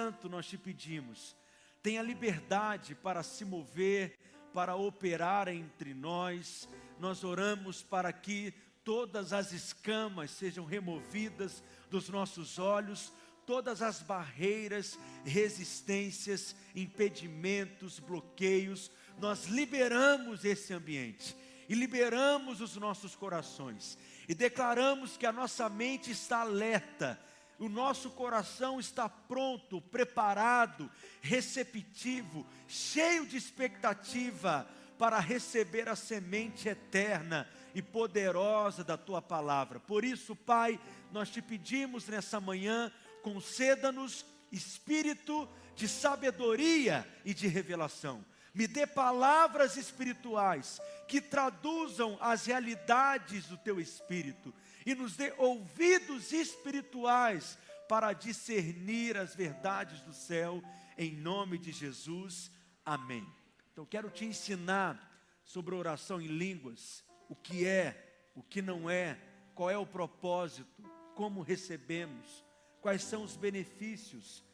Santo, nós te pedimos, tenha liberdade para se mover, para operar entre nós. Nós oramos para que todas as escamas sejam removidas dos nossos olhos, todas as barreiras, resistências, impedimentos, bloqueios, nós liberamos esse ambiente e liberamos os nossos corações. E declaramos que a nossa mente está alerta, o nosso coração está pronto, preparado, receptivo, cheio de expectativa para receber a semente eterna e poderosa da tua palavra. Por isso, Pai, nós te pedimos nessa manhã, conceda-nos espírito de sabedoria e de revelação. Me dê palavras espirituais que traduzam as realidades do teu espírito e nos dê ouvidos espirituais para discernir as verdades do céu, em nome de Jesus. Amém. Então, quero te ensinar sobre oração em línguas, o que é, o que não é, qual é o propósito, como recebemos, quais são os benefícios.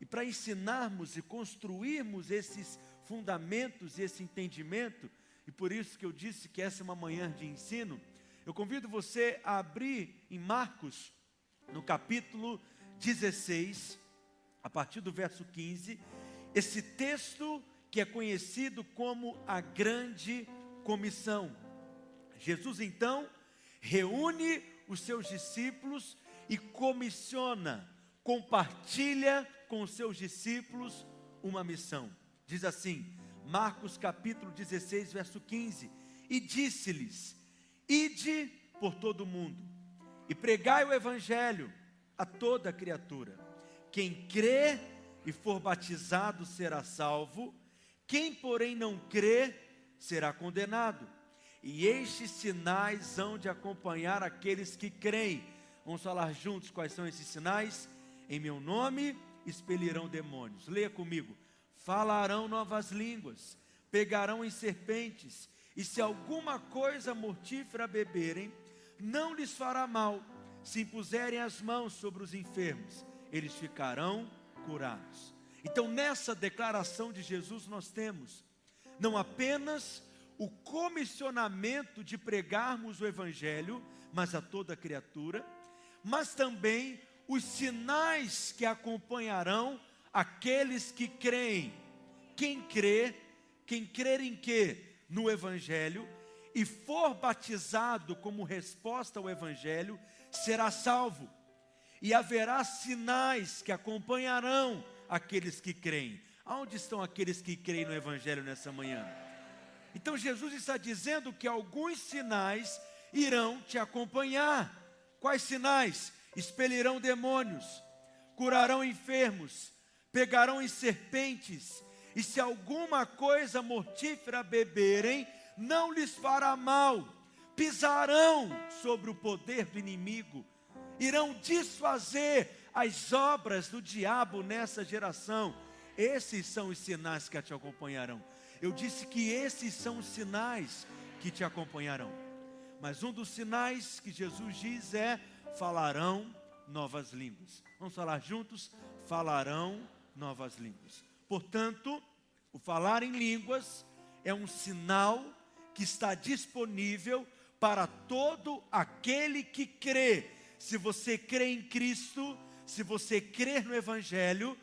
E para ensinarmos e construirmos esses fundamentos e esse entendimento, e por isso que eu disse que essa é uma manhã de ensino, eu convido você a abrir em Marcos, no capítulo 16, a partir do verso 15, esse texto que é conhecido como a Grande Comissão. Jesus então reúne os seus discípulos e comissiona, compartilha com os seus discípulos uma missão. Diz assim, Marcos capítulo 16, verso 15: E disse-lhes: Ide por todo o mundo e pregai o evangelho a toda criatura. Quem crê e for batizado será salvo, quem, porém, não crê será condenado. E estes sinais hão de acompanhar aqueles que creem. Vamos falar juntos quais são esses sinais? Em meu nome expelirão demônios. Leia comigo. Falarão novas línguas, pegarão em serpentes, e se alguma coisa mortífera beberem, não lhes fará mal. Se impuserem as mãos sobre os enfermos, eles ficarão curados. Então, nessa declaração de Jesus, nós temos não apenas o comissionamento de pregarmos o Evangelho, mas a toda criatura, mas também os sinais que acompanharão aqueles que creem. Quem crê, quem crer em quê? No Evangelho e for batizado como resposta ao Evangelho, será salvo. E haverá sinais que acompanharão aqueles que creem. Aonde estão aqueles que creem no Evangelho nessa manhã? Então Jesus está dizendo que alguns sinais irão te acompanhar. Quais sinais? Expelirão demônios, curarão enfermos, pegarão em serpentes e se alguma coisa mortífera beberem, não lhes fará mal, pisarão sobre o poder do inimigo, irão desfazer as obras do diabo nessa geração. Esses são os sinais que te acompanharão. Eu disse que esses são os sinais que te acompanharão. Mas um dos sinais que Jesus diz é: falarão novas línguas. Vamos falar juntos? Falarão novas línguas. Portanto, o falar em línguas é um sinal que está disponível para todo aquele que crê. Se você crê em Cristo, se você crê no Evangelho,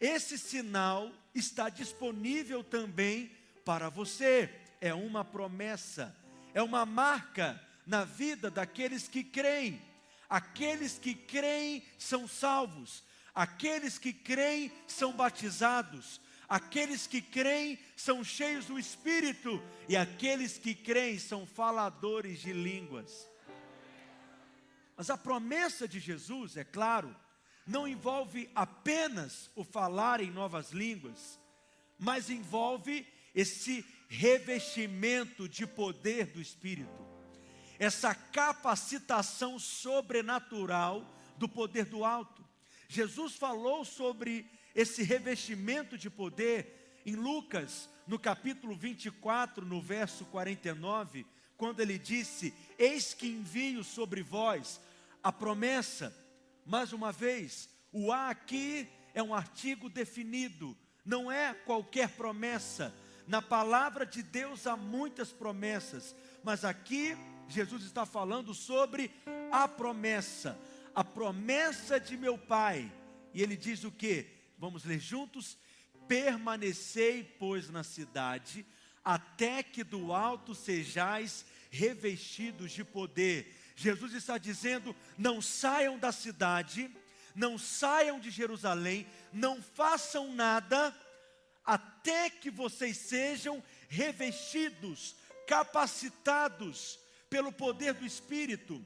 esse sinal está disponível também para você. É uma promessa, é uma marca na vida daqueles que creem. Aqueles que creem são salvos, aqueles que creem são batizados, aqueles que creem são cheios do Espírito, e aqueles que creem são faladores de línguas. Mas a promessa de Jesus, é claro, não envolve apenas o falar em novas línguas, mas envolve esse revestimento de poder do Espírito, essa capacitação sobrenatural do poder do alto. Jesus falou sobre esse revestimento de poder em Lucas, no capítulo 24, no verso 49, quando ele disse: Eis que envio sobre vós a promessa. Mais uma vez, o A aqui é um artigo definido, não é qualquer promessa. Na palavra de Deus há muitas promessas, mas aqui Jesus está falando sobre a promessa, a promessa de meu Pai. E ele diz o que? Vamos ler juntos? Permanecei, pois, na cidade, até que do alto sejais revestidos de poder. Jesus está dizendo: não saiam da cidade, não saiam de Jerusalém, não façam nada, até que vocês sejam revestidos, capacitados pelo poder do Espírito.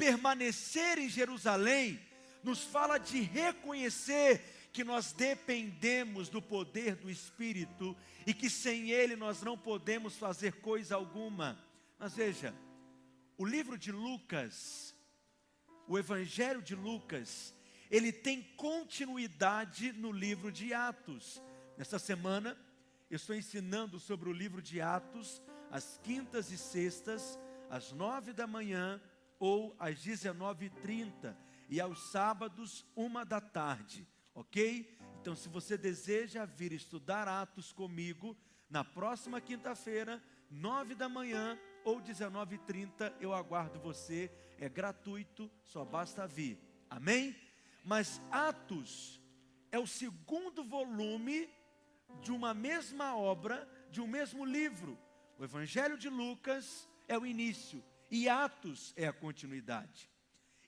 Permanecer em Jerusalém nos fala de reconhecer que nós dependemos do poder do Espírito e que sem Ele nós não podemos fazer coisa alguma. Mas veja, o livro de Lucas, o Evangelho de Lucas, ele tem continuidade no livro de Atos. Nesta semana, eu estou ensinando sobre o livro de Atos, às quintas e sextas, às nove da manhã ou às dezenove e trinta, aos sábados, uma da tarde ok? Então, se você deseja vir estudar Atos comigo, na próxima quinta-feira, nove da manhã ou 19h30, eu aguardo você, é gratuito, só basta vir, amém? Mas Atos é o segundo volume de uma mesma obra, de um mesmo livro. O Evangelho de Lucas é o início e Atos é a continuidade.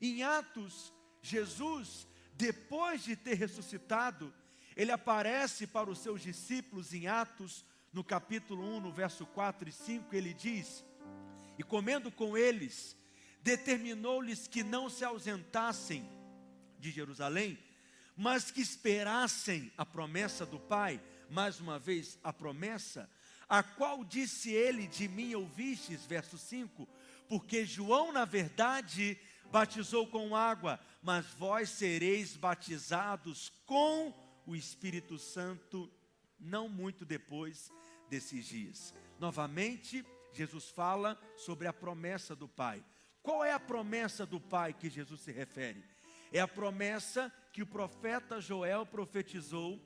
Em Atos, Jesus depois de ter ressuscitado, ele aparece para os seus discípulos em Atos, no capítulo 1, no verso 4 e 5, ele diz: E comendo com eles, determinou-lhes que não se ausentassem de Jerusalém, mas que esperassem a promessa do Pai, mais uma vez a promessa, a qual disse ele: De mim ouvistes, verso 5, porque João, na verdade, batizou com água, mas vós sereis batizados com o Espírito Santo não muito depois desses dias. Novamente, Jesus fala sobre a promessa do Pai. Qual é a promessa do Pai que Jesus se refere? É a promessa que o profeta Joel profetizou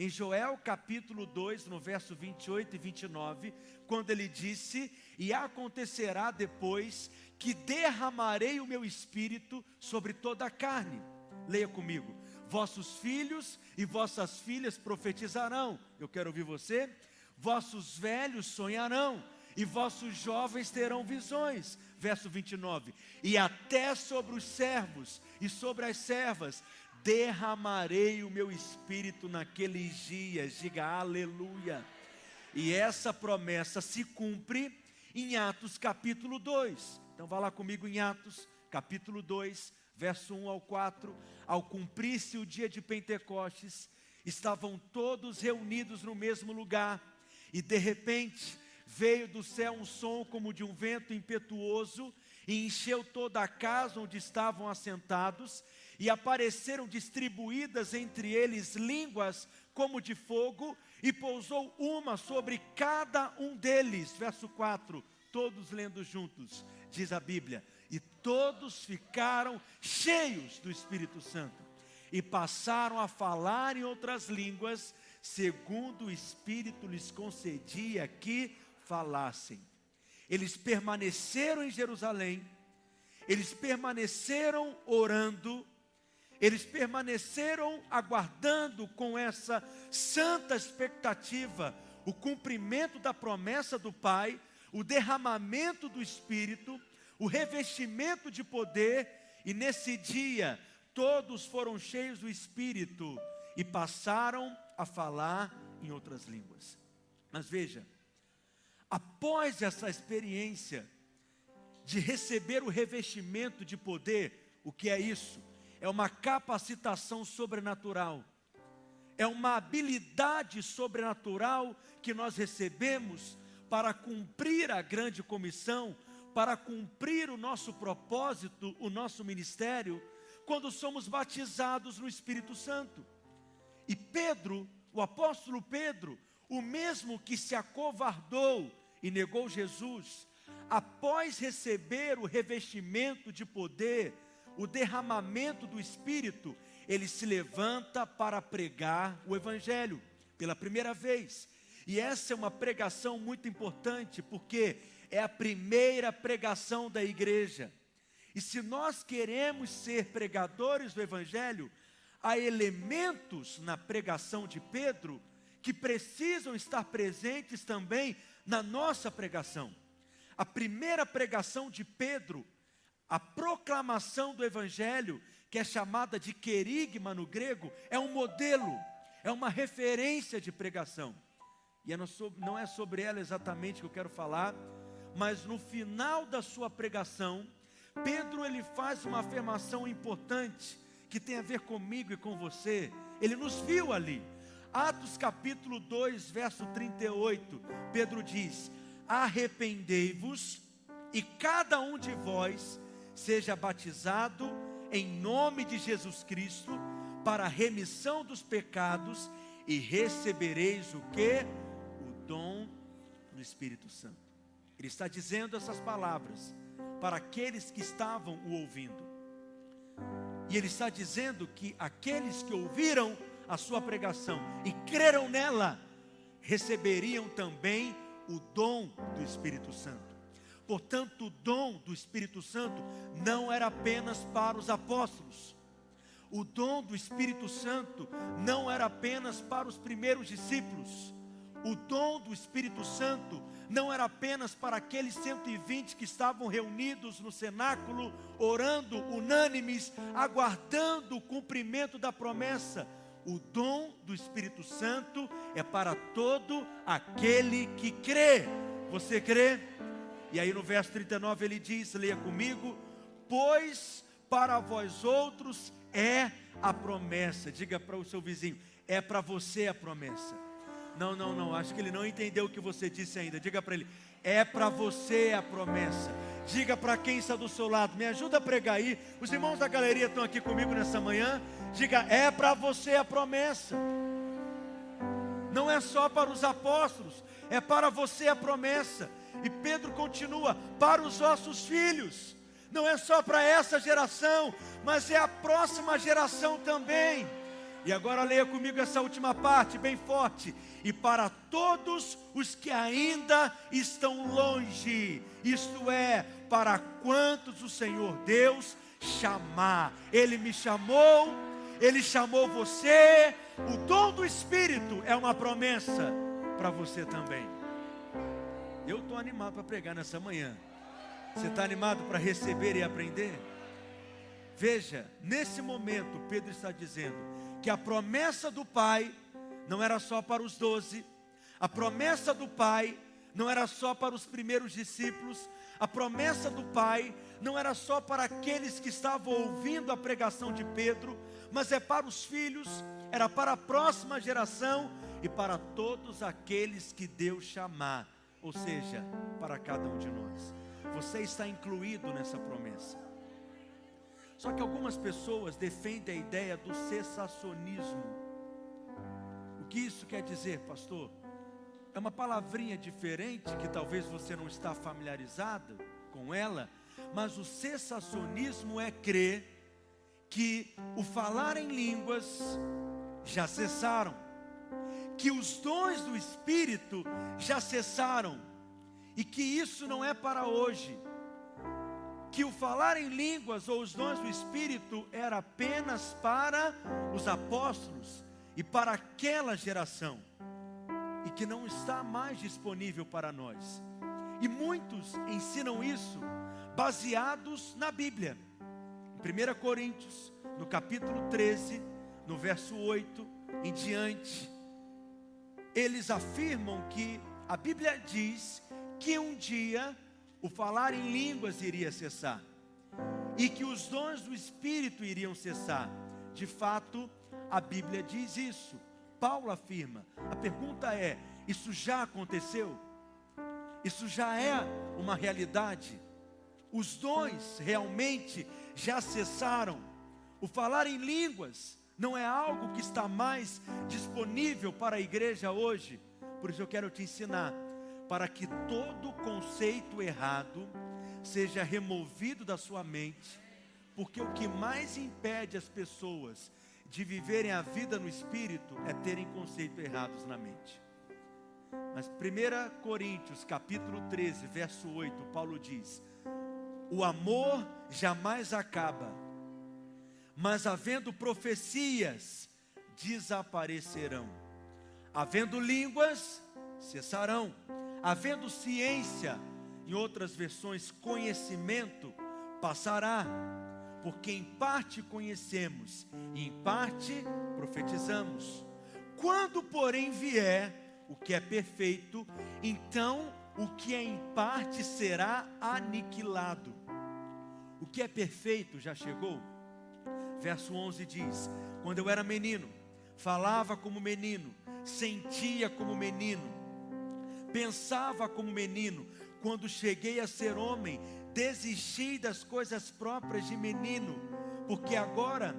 em Joel capítulo 2, no verso 28 e 29, quando ele disse: E acontecerá depois que derramarei o meu espírito sobre toda a carne. Leia comigo. Vossos filhos e vossas filhas profetizarão. Eu quero ouvir você. Vossos velhos sonharão e vossos jovens terão visões. Verso 29. E até sobre os servos e sobre as servas derramarei o meu espírito naqueles dias. Diga aleluia. E essa promessa se cumpre em Atos capítulo 2. Então vá lá comigo em Atos, capítulo 2, verso 1 ao 4. Ao cumprir-se o dia de Pentecostes, estavam todos reunidos no mesmo lugar, e de repente veio do céu um som como de um vento impetuoso, e encheu toda a casa onde estavam assentados, e apareceram distribuídas entre eles línguas como de fogo, e pousou uma sobre cada um deles. Verso 4, todos lendo juntos diz a Bíblia, e todos ficaram cheios do Espírito Santo e passaram a falar em outras línguas, segundo o Espírito lhes concedia que falassem. Eles permaneceram em Jerusalém, eles permaneceram orando, eles permaneceram aguardando com essa santa expectativa o cumprimento da promessa do Pai o derramamento do Espírito, o revestimento de poder, e nesse dia todos foram cheios do Espírito e passaram a falar em outras línguas. Mas veja, após essa experiência de receber o revestimento de poder, o que é isso? É uma capacitação sobrenatural, é uma habilidade sobrenatural que nós recebemos para cumprir a grande comissão, para cumprir o nosso propósito, o nosso ministério, quando somos batizados no Espírito Santo. E Pedro, o apóstolo Pedro, o mesmo que se acovardou e negou Jesus, após receber o revestimento de poder, o derramamento do Espírito, ele se levanta para pregar o Evangelho pela primeira vez. E essa é uma pregação muito importante, porque é a primeira pregação da igreja. E se nós queremos ser pregadores do Evangelho, há elementos na pregação de Pedro que precisam estar presentes também na nossa pregação. A primeira pregação de Pedro, a proclamação do Evangelho, que é chamada de querigma no grego, é um modelo, é uma referência de pregação. E não é sobre ela exatamente que eu quero falar, mas no final da sua pregação, Pedro ele faz uma afirmação importante que tem a ver comigo e com você. Ele nos viu ali. Atos capítulo 2, verso 38, Pedro diz: Arrependei-vos e cada um de vós seja batizado em nome de Jesus Cristo para a remissão dos pecados e recebereis o que? O dom do Espírito Santo. Ele está dizendo essas palavras para aqueles que estavam o ouvindo. E ele está dizendo que aqueles que ouviram a sua pregação e creram nela, receberiam também o dom do Espírito Santo. Portanto, o dom do Espírito Santo não era apenas para os apóstolos. O dom do Espírito Santo não era apenas para os primeiros discípulos. O dom do Espírito Santo não era apenas para aqueles 120 que estavam reunidos no cenáculo, orando, unânimes, aguardando o cumprimento da promessa o dom do Espírito Santo é para todo aquele que crê. Você crê? E aí no verso 39 ele diz: leia comigo, pois para vós outros é a promessa. Diga para o seu vizinho: é para você a promessa. Não, não, não, acho que ele não entendeu o que você disse ainda. Diga para ele: é para você a promessa. Diga para quem está do seu lado, me ajuda a pregar aí. Os irmãos da galeria estão aqui comigo nessa manhã. Diga, é para você a promessa. Não é só para os apóstolos, é para você a promessa. E Pedro continua: para os vossos filhos. Não é só para essa geração, mas é a próxima geração também. E agora leia comigo essa última parte, bem forte. E para todos os que ainda estão longe, isto é, para quantos o Senhor Deus chamar. Ele me chamou, ele chamou você. O dom do Espírito é uma promessa para você também. Eu estou animado para pregar nessa manhã. Você está animado para receber e aprender? Veja, nesse momento, Pedro está dizendo que a promessa do Pai não era só para os doze, a promessa do Pai não era só para os primeiros discípulos, a promessa do Pai não era só para aqueles que estavam ouvindo a pregação de Pedro, mas é para os filhos, era para a próxima geração e para todos aqueles que Deus chamar, ou seja, para cada um de nós. Você está incluído nessa promessa. Só que algumas pessoas defendem a ideia do cessacionismo que isso quer dizer, pastor? É uma palavrinha diferente que talvez você não está familiarizado com ela, mas o cessacionismo é crer que o falar em línguas já cessaram, que os dons do Espírito já cessaram, e que isso não é para hoje, que o falar em línguas ou os dons do Espírito era apenas para os apóstolos, e para aquela geração, e que não está mais disponível para nós. E muitos ensinam isso baseados na Bíblia. Em 1 Coríntios, no capítulo 13, no verso 8 em diante, eles afirmam que a Bíblia diz que um dia o falar em línguas iria cessar e que os dons do Espírito iriam cessar. De fato, a Bíblia diz isso. Paulo afirma. A pergunta é: isso já aconteceu? Isso já é uma realidade? Os dons realmente já cessaram? O falar em línguas não é algo que está mais disponível para a igreja hoje. Por isso eu quero te ensinar para que todo conceito errado seja removido da sua mente, porque o que mais impede as pessoas de viverem a vida no espírito é terem conceitos errados na mente. Mas 1 Coríntios, capítulo 13, verso 8, Paulo diz: O amor jamais acaba, mas havendo profecias, desaparecerão. Havendo línguas, cessarão. Havendo ciência, em outras versões, conhecimento, passará. Porque em parte conhecemos e em parte profetizamos. Quando, porém, vier o que é perfeito, então o que é em parte será aniquilado. O que é perfeito já chegou? Verso 11 diz: Quando eu era menino, falava como menino, sentia como menino, pensava como menino. Quando cheguei a ser homem, desisti das coisas próprias de menino, porque agora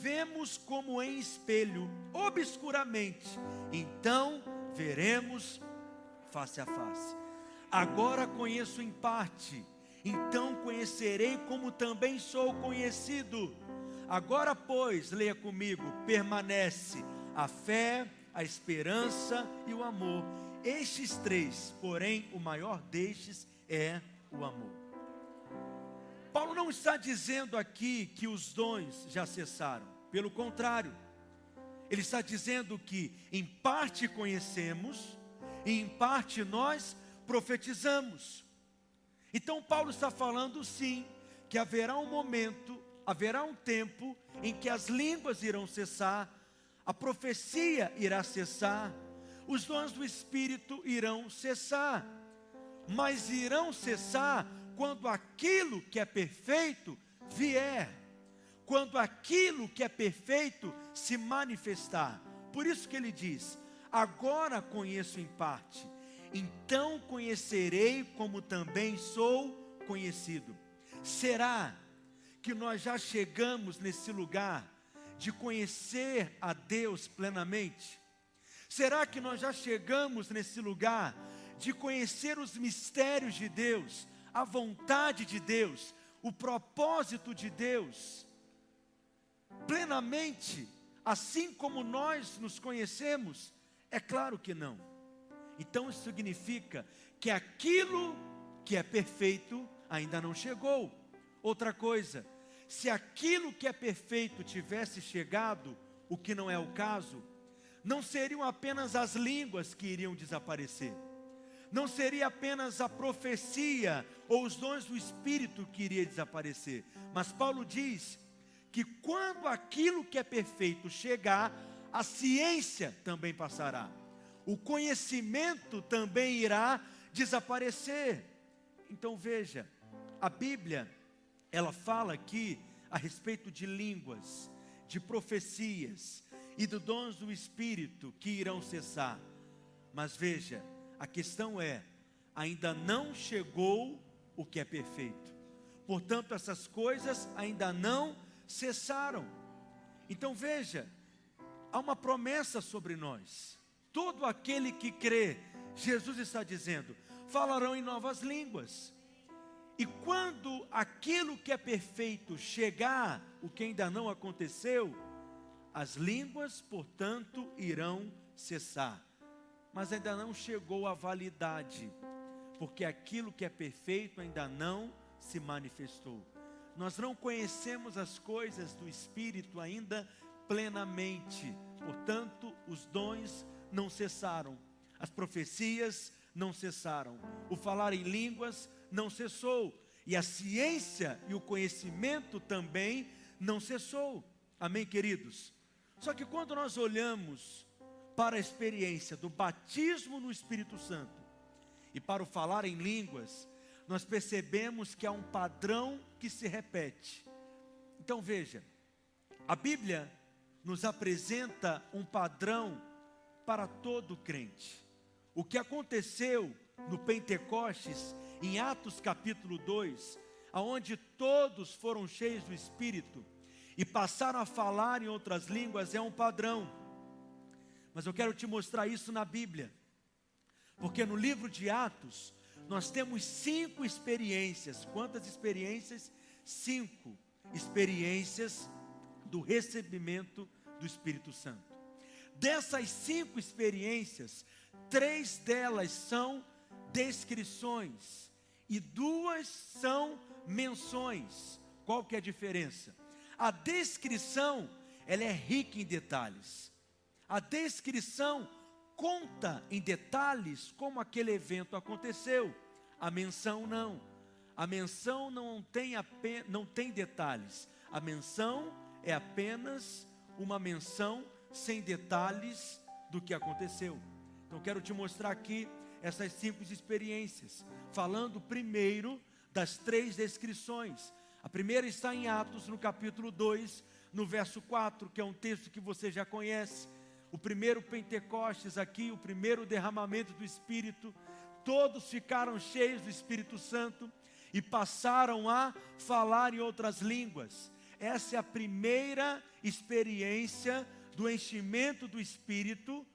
vemos como em espelho, obscuramente, então veremos face a face. Agora conheço em parte, então conhecerei como também sou conhecido. Agora, pois, leia comigo: permanece a fé, a esperança e o amor. Estes três, porém, o maior destes é o amor. Paulo não está dizendo aqui que os dons já cessaram, pelo contrário, ele está dizendo que em parte conhecemos e em parte nós profetizamos. Então, Paulo está falando sim que haverá um momento haverá um tempo em que as línguas irão cessar, a profecia irá cessar, os dons do Espírito irão cessar, mas irão cessar quando aquilo que é perfeito vier, quando aquilo que é perfeito se manifestar. Por isso que ele diz: Agora conheço em parte, então conhecerei como também sou conhecido. Será que nós já chegamos nesse lugar de conhecer a Deus plenamente? Será que nós já chegamos nesse lugar de conhecer os mistérios de Deus, a vontade de Deus, o propósito de Deus, plenamente, assim como nós nos conhecemos? É claro que não. Então isso significa que aquilo que é perfeito ainda não chegou. Outra coisa, se aquilo que é perfeito tivesse chegado, o que não é o caso, não seriam apenas as línguas que iriam desaparecer, não seria apenas a profecia ou os dons do Espírito que iria desaparecer, mas Paulo diz que quando aquilo que é perfeito chegar, a ciência também passará, o conhecimento também irá desaparecer. Então veja, a Bíblia ela fala aqui a respeito de línguas, de profecias e dos dons do Espírito que irão cessar. Mas veja, a questão é: ainda não chegou o que é perfeito. Portanto, essas coisas ainda não cessaram. Então veja, há uma promessa sobre nós. Todo aquele que crê, Jesus está dizendo, falarão em novas línguas. E quando aquilo que é perfeito chegar, o que ainda não aconteceu, as línguas, portanto, irão cessar. Mas ainda não chegou a validade, porque aquilo que é perfeito ainda não se manifestou. Nós não conhecemos as coisas do Espírito ainda plenamente, portanto, os dons não cessaram, as profecias não cessaram, o falar em línguas não cessou, e a ciência e o conhecimento também não cessou. Amém, queridos? Só que quando nós olhamos para a experiência do batismo no Espírito Santo e para o falar em línguas, nós percebemos que há um padrão que se repete. Então veja, a Bíblia nos apresenta um padrão para todo crente. O que aconteceu no Pentecostes em Atos capítulo 2, aonde todos foram cheios do Espírito e passaram a falar em outras línguas, é um padrão. Mas eu quero te mostrar isso na Bíblia, porque no livro de Atos nós temos cinco experiências. Quantas experiências? Cinco experiências do recebimento do Espírito Santo. Dessas cinco experiências, três delas são descrições e duas são menções. Qual que é a diferença? A descrição, ela é rica em detalhes. A descrição conta em detalhes como aquele evento aconteceu. A menção não. A menção não tem, não tem detalhes. A menção é apenas uma menção sem detalhes do que aconteceu. Então quero te mostrar aqui essas simples experiências, falando primeiro das três descrições. A primeira está em Atos, no capítulo 2, no verso 4, que é um texto que você já conhece. O primeiro Pentecostes aqui, o primeiro derramamento do Espírito, todos ficaram cheios do Espírito Santo e passaram a falar em outras línguas. Essa é a primeira experiência do enchimento do Espírito,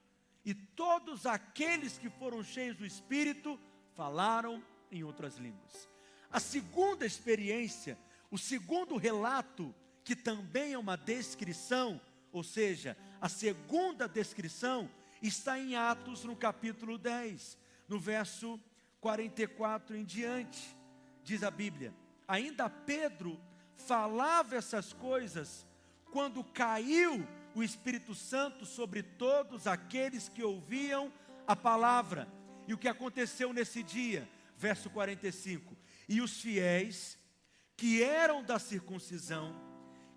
e todos aqueles que foram cheios do Espírito falaram em outras línguas. A segunda experiência, o segundo relato, que também é uma descrição, ou seja, a segunda descrição, está em Atos, no capítulo 10, no verso 44 em diante. Diz a Bíblia: Ainda Pedro falava essas coisas quando caiu o Espírito Santo sobre todos aqueles que ouviam a palavra. E o que aconteceu nesse dia? Verso 45: E os fiéis que eram da circuncisão,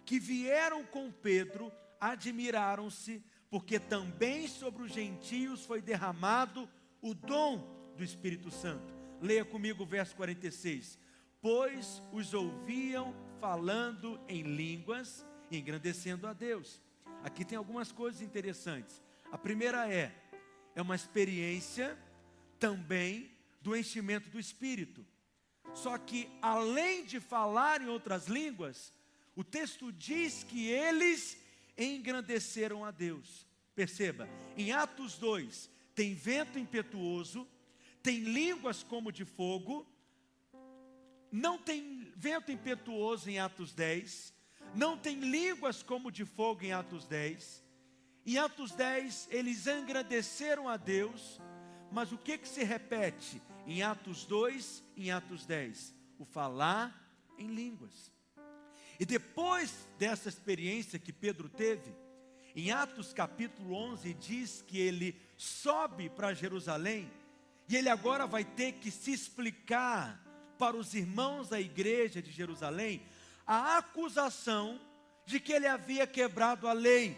que vieram com Pedro, admiraram-se, porque também sobre os gentios foi derramado o dom do Espírito Santo. Leia comigo o verso 46. Pois os ouviam falando em línguas, engrandecendo a Deus. Aqui tem algumas coisas interessantes. A primeira é, é uma experiência também do enchimento do Espírito. Só que, além de falar em outras línguas, o texto diz que eles engrandeceram a Deus. Perceba, em Atos 2, tem vento impetuoso, tem línguas como de fogo, não tem vento impetuoso em Atos 10, não tem línguas como de fogo em Atos 10. Em Atos 10, eles engrandeceram a Deus, mas o que que se repete em Atos 2 e em Atos 10? O falar em línguas. E depois dessa experiência que Pedro teve, em Atos capítulo 11 diz que ele sobe para Jerusalém e ele agora vai ter que se explicar para os irmãos da igreja de Jerusalém a acusação de que ele havia quebrado a lei.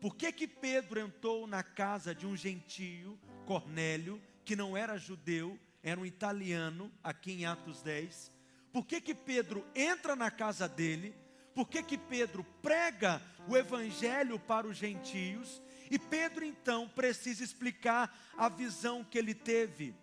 Por que que Pedro entrou na casa de um gentio, Cornélio, que não era judeu, era um italiano, aqui em Atos 10? Por que que Pedro entra na casa dele? Por que que Pedro prega o evangelho para os gentios? E Pedro então precisa explicar a visão que ele teve,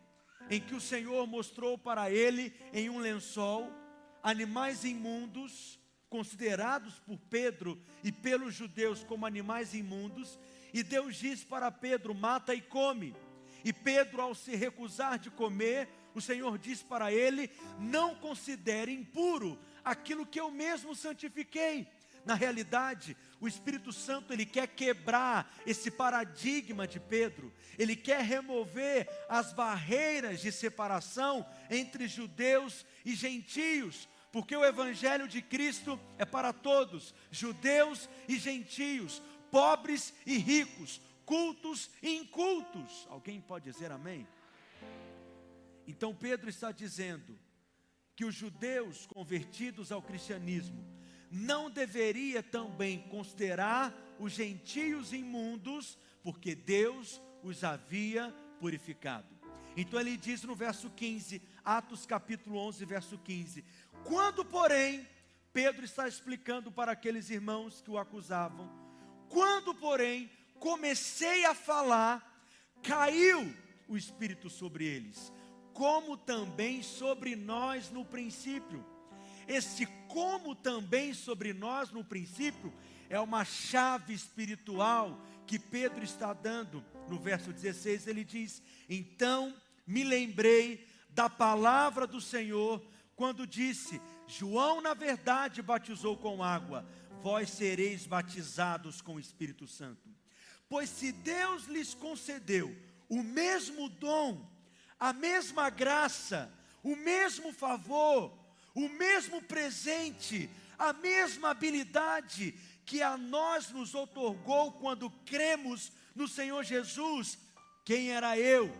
em que o Senhor mostrou para ele em um lençol animais imundos, considerados por Pedro e pelos judeus como animais imundos, e Deus diz para Pedro: mata e come. E Pedro, ao se recusar de comer, o Senhor diz para ele: não considere impuro aquilo que eu mesmo santifiquei. Na realidade, o Espírito Santo ele quer quebrar esse paradigma de Pedro. Ele quer remover as barreiras de separação entre judeus e gentios, porque o evangelho de Cristo é para todos, judeus e gentios, pobres e ricos, cultos e incultos. Alguém pode dizer amém? Então Pedro está dizendo que os judeus convertidos ao cristianismo não deveria também considerar os gentios imundos, porque Deus os havia purificado. Então ele diz no verso 15, Atos capítulo 11, verso 15: Quando, porém, Pedro está explicando para aqueles irmãos que o acusavam, quando, porém, comecei a falar, caiu o Espírito sobre eles, como também sobre nós no princípio esse como também sobre nós no princípio é uma chave espiritual que Pedro está dando. No verso 16 ele diz: Então me lembrei da palavra do Senhor quando disse: João, na verdade, batizou com água, vós sereis batizados com o Espírito Santo. Pois se Deus lhes concedeu o mesmo dom, a mesma graça, o mesmo favor, o mesmo presente, a mesma habilidade que a nós nos otorgou quando cremos no Senhor Jesus, quem era eu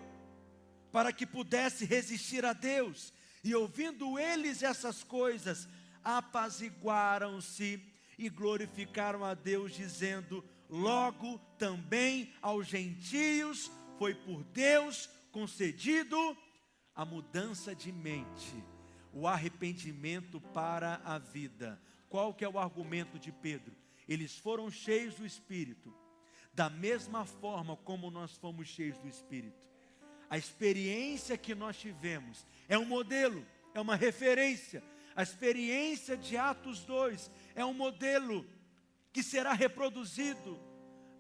para que pudesse resistir a Deus? E ouvindo eles essas coisas, apaziguaram-se e glorificaram a Deus, dizendo: Logo também aos gentios foi por Deus concedido a mudança de mente, o arrependimento para a vida. Qual que é o argumento de Pedro? Eles foram cheios do Espírito, da mesma forma como nós fomos cheios do Espírito. A experiência que nós tivemos é um modelo, é uma referência. A experiência de Atos 2 é um modelo que será reproduzido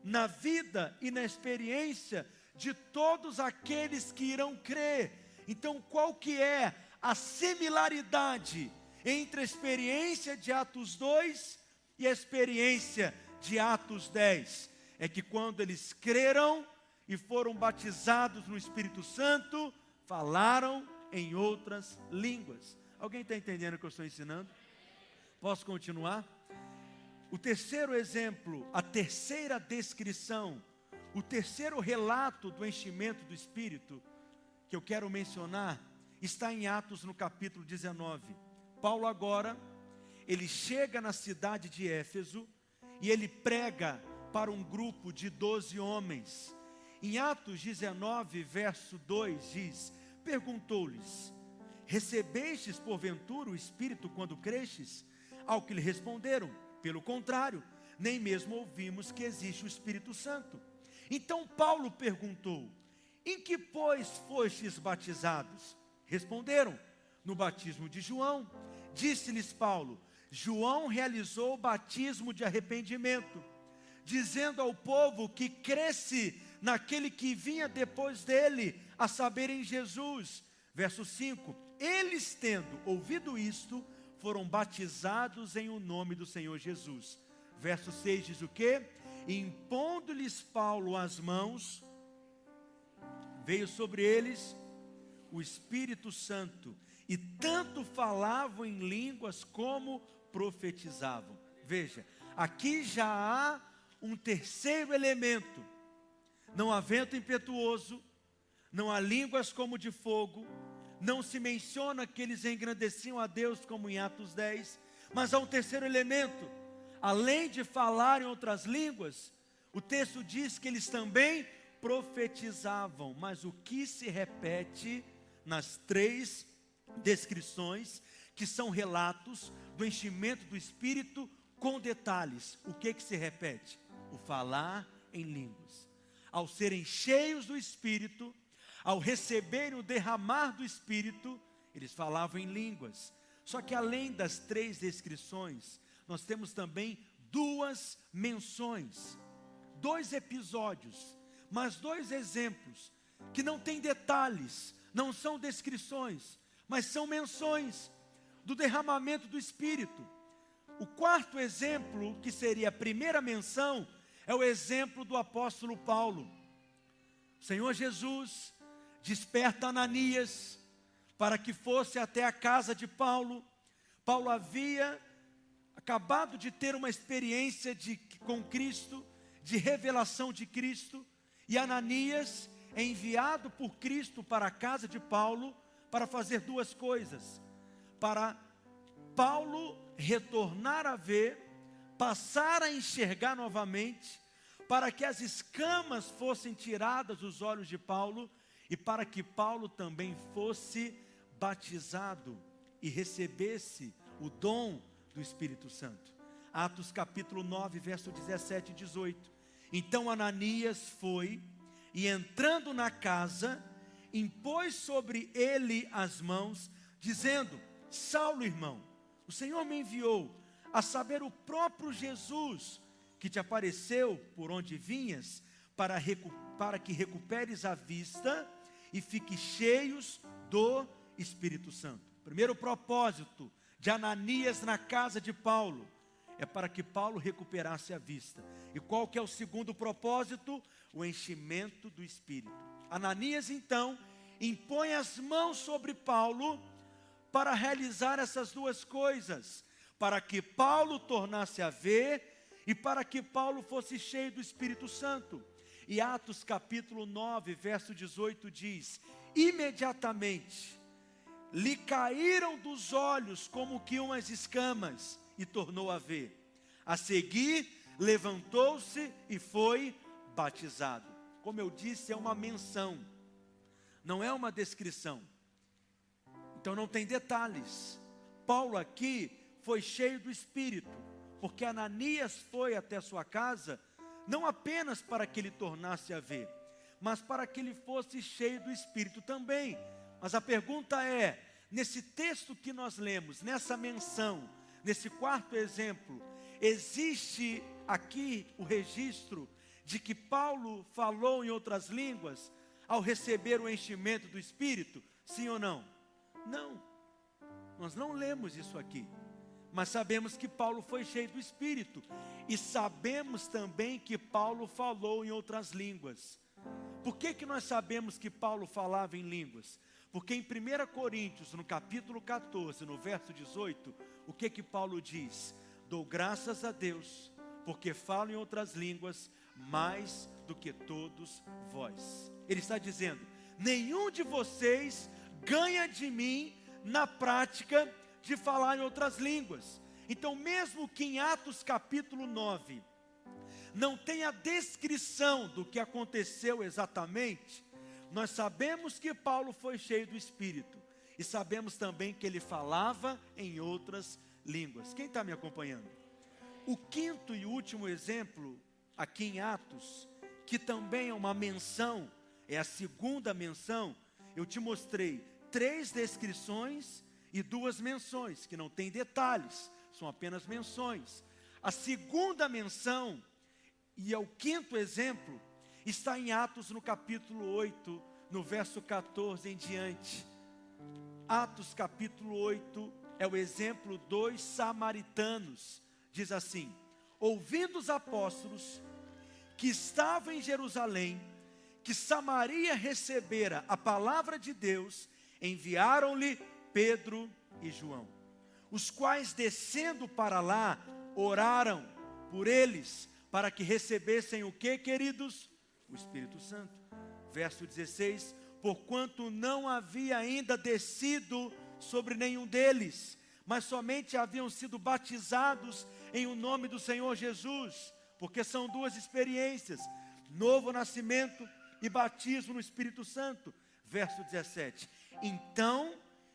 na vida e na experiência de todos aqueles que irão crer. Então, qual que é a similaridade entre a experiência de Atos 2 e a experiência de Atos 10? É que quando eles creram e foram batizados no Espírito Santo, falaram em outras línguas. Alguém está entendendo o que eu estou ensinando? Posso continuar? O terceiro exemplo, a terceira descrição o terceiro relato do enchimento do Espírito que eu quero mencionar está em Atos no capítulo 19. Paulo agora, ele chega na cidade de Éfeso e ele prega para um grupo de doze homens. Em Atos 19, verso 2 diz: Perguntou-lhes: Recebestes porventura o Espírito quando crestes? Ao que lhe responderam: Pelo contrário, nem mesmo ouvimos que existe o Espírito Santo. Então Paulo perguntou: Em que, pois, fostes batizados? Responderam: No batismo de João. Disse-lhes Paulo: João realizou o batismo de arrependimento, dizendo ao povo que cresce naquele que vinha depois dele, a saber, em Jesus. Verso 5: Eles, tendo ouvido isto, foram batizados em o nome do Senhor Jesus. Verso 6 diz o que? impondo-lhes Paulo as mãos, veio sobre eles o Espírito Santo, e tanto falavam em línguas como profetizavam. Veja, aqui já há um terceiro elemento: não há vento impetuoso, não há línguas como de fogo, não se menciona que eles engrandeciam a Deus como em Atos 10, mas há um terceiro elemento. Além de falar em outras línguas, o texto diz que eles também profetizavam, mas o que se repete nas três descrições, que são relatos do enchimento do Espírito com detalhes, o que que se repete? O falar em línguas. Ao serem cheios do Espírito, ao receberem o derramar do Espírito, eles falavam em línguas. Só que além das três descrições, nós temos também duas menções, dois episódios, mas dois exemplos que não têm detalhes, não são descrições, mas são menções do derramamento do Espírito. O quarto exemplo, que seria a primeira menção, é o exemplo do apóstolo Paulo. O Senhor Jesus desperta Ananias para que fosse até a casa de Paulo. Paulo havia acabado de ter uma experiência de, com Cristo, de revelação de Cristo, e Ananias enviado por Cristo para a casa de Paulo para fazer duas coisas: para Paulo retornar a ver, passar a enxergar novamente, para que as escamas fossem tiradas dos olhos de Paulo e para que Paulo também fosse batizado e recebesse o dom do Espírito Santo. Atos capítulo 9, verso 17 e 18. Então Ananias foi e entrando na casa, impôs sobre ele as mãos, dizendo: Saulo, irmão, o Senhor me enviou a saber o próprio Jesus que te apareceu por onde vinhas, para, para que recuperes a vista e fiques cheios do Espírito Santo. Primeiro propósito de Ananias na casa de Paulo é para que Paulo recuperasse a vista. E qual que é o segundo propósito? O enchimento do Espírito. Ananias então impõe as mãos sobre Paulo para realizar essas duas coisas, para que Paulo tornasse a ver e para que Paulo fosse cheio do Espírito Santo. E Atos capítulo 9, verso 18 diz: Imediatamente lhe caíram dos olhos como que umas escamas, e tornou a ver. A seguir, levantou-se e foi batizado. Como eu disse, é uma menção, não é uma descrição. Então não tem detalhes. Paulo aqui foi cheio do Espírito, porque Ananias foi até sua casa, não apenas para que ele tornasse a ver, mas para que ele fosse cheio do Espírito também. Mas a pergunta é: nesse texto que nós lemos, nessa menção, nesse quarto exemplo, existe aqui o registro de que Paulo falou em outras línguas ao receber o enchimento do Espírito? Sim ou não? Não. Nós não lemos isso aqui. Mas sabemos que Paulo foi cheio do Espírito. E sabemos também que Paulo falou em outras línguas. Por que, que nós sabemos que Paulo falava em línguas? Porque em 1 Coríntios, no capítulo 14, no verso 18, o que que Paulo diz? Dou graças a Deus, porque falo em outras línguas mais do que todos vós. Ele está dizendo: nenhum de vocês ganha de mim na prática de falar em outras línguas. Então, mesmo que em Atos capítulo 9 não tenha descrição do que aconteceu exatamente, nós sabemos que Paulo foi cheio do Espírito e sabemos também que ele falava em outras línguas. Quem está me acompanhando? O quinto e último exemplo, aqui em Atos, que também é uma menção, é a segunda menção, eu te mostrei três descrições e duas menções, que não tem detalhes, são apenas menções. A segunda menção, e é o quinto exemplo, está em Atos no capítulo 8, no verso 14 em diante. Atos capítulo 8 é o exemplo dos samaritanos. Diz assim: Ouvindo os apóstolos que estavam em Jerusalém, que Samaria recebera a palavra de Deus, enviaram-lhe Pedro e João, os quais descendo para lá, oraram por eles, para que recebessem o que, queridos? O Espírito Santo. Verso 16: Porquanto não havia ainda descido sobre nenhum deles, mas somente haviam sido batizados em o nome do Senhor Jesus, porque são duas experiências: novo nascimento e batismo no Espírito Santo. Verso 17: Então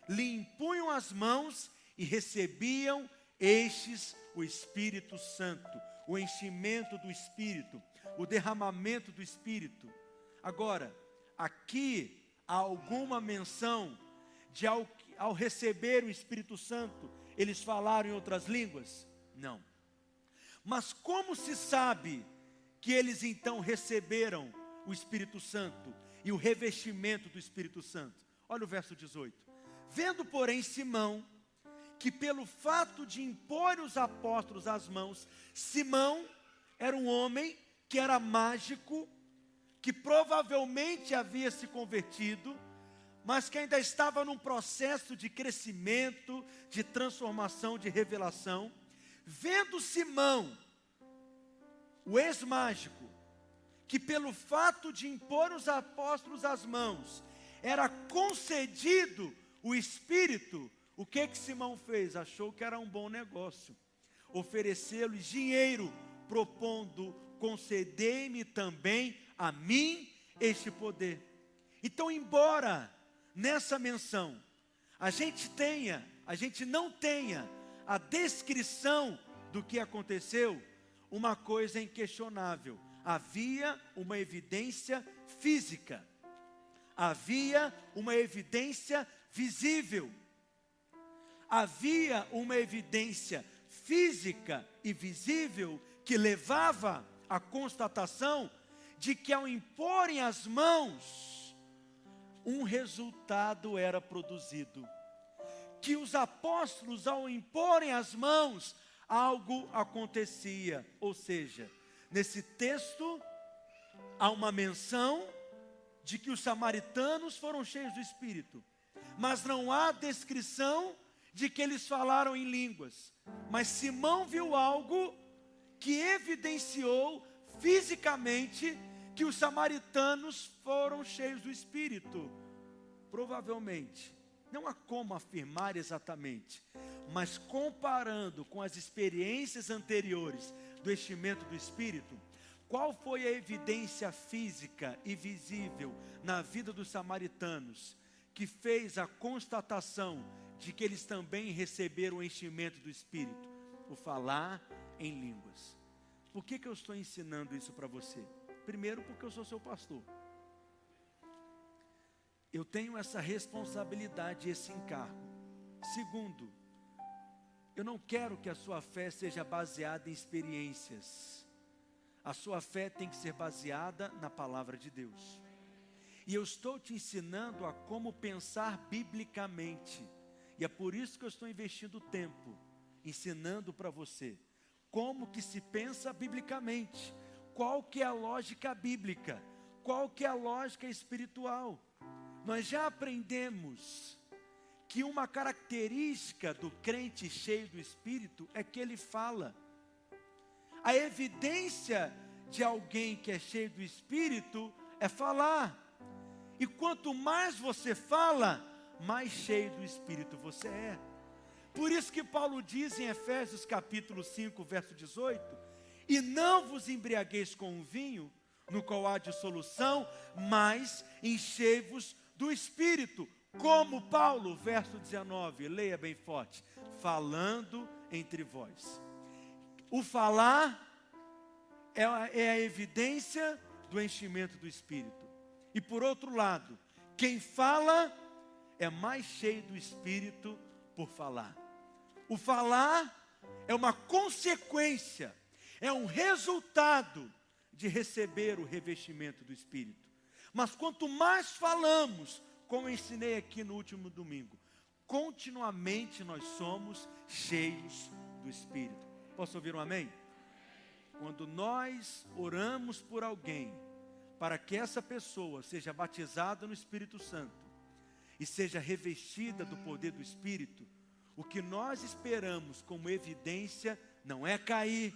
lhe impunham as mãos e recebiam estes o Espírito Santo, o enchimento do Espírito, o derramamento do Espírito. Agora, aqui há alguma menção de ao, ao receber o Espírito Santo, eles falaram em outras línguas? Não. Mas como se sabe que eles então receberam o Espírito Santo e o revestimento do Espírito Santo? Olha o verso 18. Vendo, porém, Simão, que pelo fato de impor os apóstolos as mãos, Simão era um homem que era mágico, que provavelmente havia se convertido, mas que ainda estava num processo de crescimento, de transformação, de revelação. Vendo Simão, o ex-mágico, que pelo fato de impor os apóstolos as mãos, era concedido o espírito, o que que Simão fez? Achou que era um bom negócio. Oferecê-lhes dinheiro, propondo: concedei-me também a mim este poder. Então, embora nessa menção a gente tenha, a gente não tenha a descrição do que aconteceu, uma coisa é inquestionável: havia uma evidência física, havia uma evidência visível. Havia uma evidência física e visível que levava à constatação de que ao imporem as mãos, um resultado era produzido. Que os apóstolos, ao imporem as mãos, algo acontecia. Ou seja, nesse texto há uma menção de que os samaritanos foram cheios do Espírito, mas não há descrição de que eles falaram em línguas. Mas Simão viu algo que evidenciou fisicamente que os samaritanos foram cheios do Espírito. Provavelmente, não há como afirmar exatamente, mas comparando com as experiências anteriores do enchimento do Espírito, qual foi a evidência física e visível na vida dos samaritanos que fez a constatação de que eles também receberam o enchimento do Espírito? O falar em línguas. Por que, que eu estou ensinando isso para você? Primeiro, porque eu sou seu pastor. Eu tenho essa responsabilidade, esse encargo. Segundo, eu não quero que a sua fé seja baseada em experiências a sua fé tem que ser baseada na palavra de Deus. E eu estou te ensinando a como pensar biblicamente. E é por isso que eu estou investindo tempo ensinando para você como que se pensa biblicamente, qual que é a lógica bíblica, qual que é a lógica espiritual. Nós já aprendemos que uma característica do crente cheio do espírito é que ele fala. A evidência de alguém que é cheio do Espírito é falar. E quanto mais você fala, mais cheio do Espírito você é. Por isso que Paulo diz em Efésios capítulo 5, verso 18: E não vos embriagueis com o vinho, no qual há dissolução, mas enchei-vos do Espírito, como Paulo, verso 19, leia bem forte, falando entre vós. O falar é a, é a evidência do enchimento do Espírito. E por outro lado, quem fala é mais cheio do Espírito por falar. O falar é uma consequência, é um resultado de receber o revestimento do Espírito. Mas quanto mais falamos, como eu ensinei aqui no último domingo, continuamente nós somos cheios do Espírito. Posso ouvir um amém? Quando nós oramos por alguém, para que essa pessoa seja batizada no Espírito Santo e seja revestida do poder do Espírito, o que nós esperamos como evidência não é cair,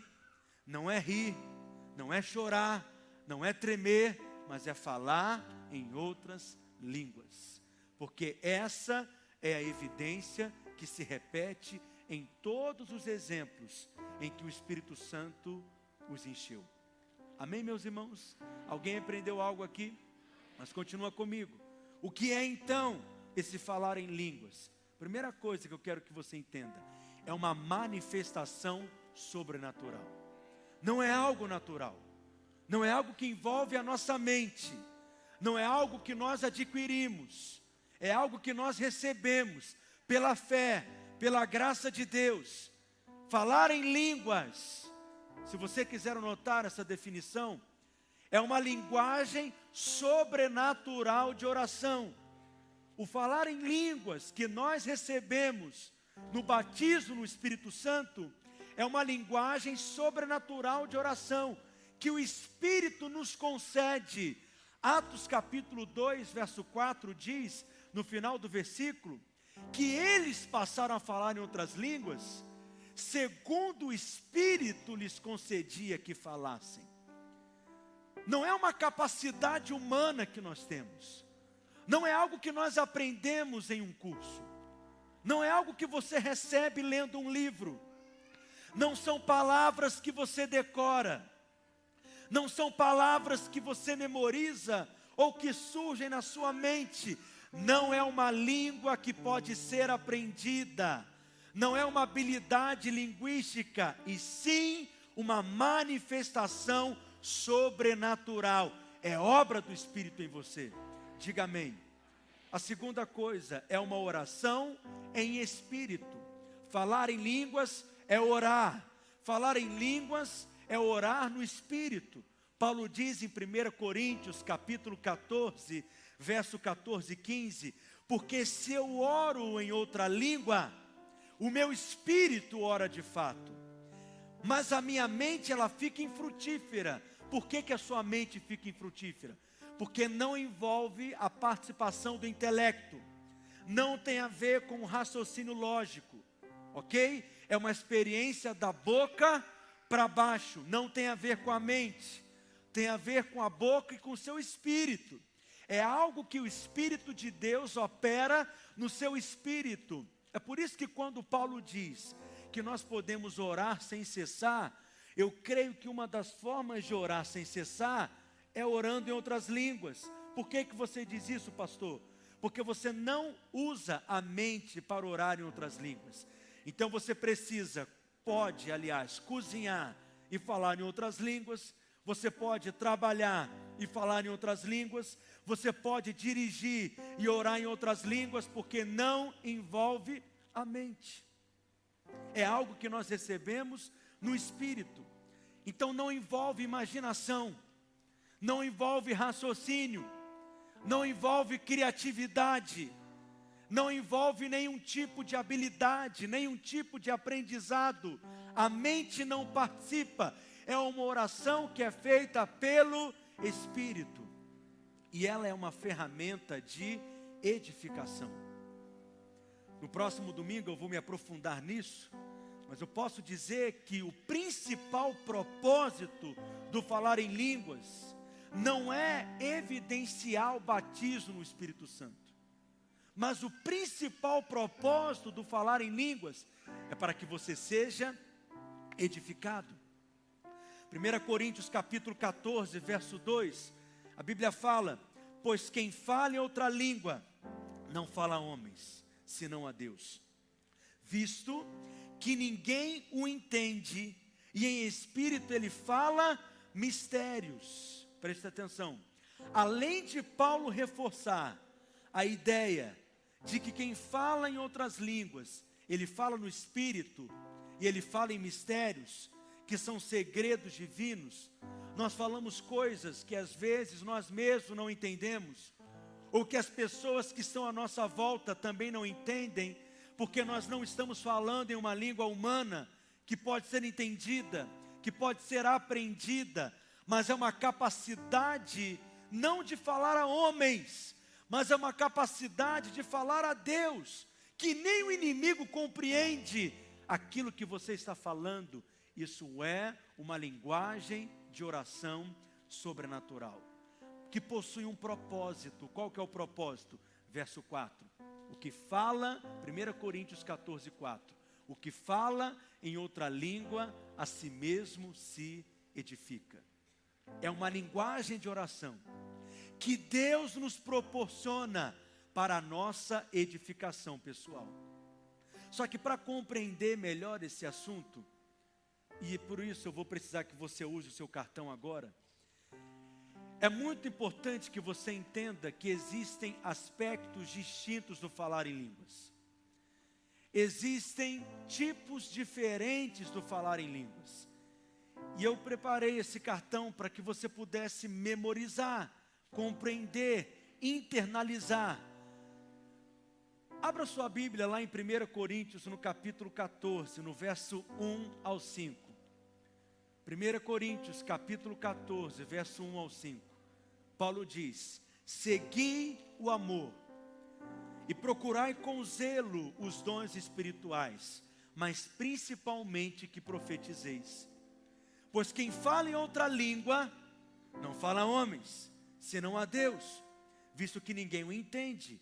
não é rir, não é chorar, não é tremer, mas é falar em outras línguas. Porque essa é a evidência que se repete em todos os exemplos em que o Espírito Santo os encheu. Amém, meus irmãos? Alguém aprendeu algo aqui? Mas continua comigo. O que é então esse falar em línguas? Primeira coisa que eu quero que você entenda: é uma manifestação sobrenatural. Não é algo natural. Não é algo que envolve a nossa mente. Não é algo que nós adquirimos. É algo que nós recebemos pela fé, pela graça de Deus. Falar em línguas, se você quiser anotar essa definição, é uma linguagem sobrenatural de oração. O falar em línguas que nós recebemos no batismo no Espírito Santo é uma linguagem sobrenatural de oração que o Espírito nos concede. Atos capítulo 2, verso 4 diz, no final do versículo, que eles passaram a falar em outras línguas, segundo o Espírito lhes concedia que falassem. Não é uma capacidade humana que nós temos, não é algo que nós aprendemos em um curso, não é algo que você recebe lendo um livro, não são palavras que você decora, não são palavras que você memoriza ou que surgem na sua mente, não é uma língua que pode ser aprendida, não é uma habilidade linguística, e sim uma manifestação sobrenatural. É obra do Espírito em você. Diga amém. A segunda coisa é uma oração em espírito. Falar em línguas é orar. Falar em línguas é orar no espírito. Paulo diz em 1 Coríntios, capítulo 14, verso 14 e 15: Porque se eu oro em outra língua, o meu espírito ora de fato, mas a minha mente ela fica infrutífera. Por que, que a sua mente fica infrutífera? Porque não envolve a participação do intelecto, não tem a ver com o raciocínio lógico, ok? É uma experiência da boca para baixo, não tem a ver com a mente, tem a ver com a boca e com o seu espírito. É algo que o Espírito de Deus opera no seu espírito. É por isso que quando Paulo diz que nós podemos orar sem cessar, eu creio que uma das formas de orar sem cessar é orando em outras línguas. Por que, que você diz isso, pastor? Porque você não usa a mente para orar em outras línguas. Então você precisa, pode, aliás, cozinhar e falar em outras línguas, você pode trabalhar e falar em outras línguas, você pode dirigir e orar em outras línguas, porque não envolve a mente. É algo que nós recebemos no espírito. Então não envolve imaginação, não envolve raciocínio, não envolve criatividade, não envolve nenhum tipo de habilidade, nenhum tipo de aprendizado. A mente não participa. É uma oração que é feita pelo Espírito e ela é uma ferramenta de edificação. No próximo domingo eu vou me aprofundar nisso, mas eu posso dizer que o principal propósito do falar em línguas não é evidenciar o batismo no Espírito Santo, mas o principal propósito do falar em línguas é para que você seja edificado. 1 Coríntios capítulo 14, verso 2, a Bíblia fala: Pois quem fala em outra língua não fala a homens, senão a Deus, visto que ninguém o entende, e em espírito ele fala mistérios. Preste atenção. Além de Paulo reforçar a ideia de que quem fala em outras línguas, ele fala no espírito e ele fala em mistérios, que são segredos divinos, nós falamos coisas que às vezes nós mesmos não entendemos, ou que as pessoas que estão à nossa volta também não entendem, porque nós não estamos falando em uma língua humana que pode ser entendida, que pode ser aprendida, mas é uma capacidade não de falar a homens, mas é uma capacidade de falar a Deus, que nem o inimigo compreende aquilo que você está falando isso é uma linguagem de oração sobrenatural, que possui um propósito. Qual que é o propósito? Verso 4. O que fala, 1 Coríntios 14, 4. O que fala em outra língua, a si mesmo se edifica. É uma linguagem de oração que Deus nos proporciona para a nossa edificação pessoal. Só que para compreender melhor esse assunto, e por isso eu vou precisar que você use o seu cartão agora. É muito importante que você entenda que existem aspectos distintos do falar em línguas. Existem tipos diferentes do falar em línguas. E eu preparei esse cartão para que você pudesse memorizar, compreender, internalizar. Abra sua Bíblia lá em 1 Coríntios, no capítulo 14, no verso 1 ao 5. 1 Coríntios capítulo 14, verso 1 ao 5. Paulo diz: Segui o amor e procurai com zelo os dons espirituais, mas principalmente que profetizeis. Pois quem fala em outra língua não fala homens, senão a Deus, visto que ninguém o entende,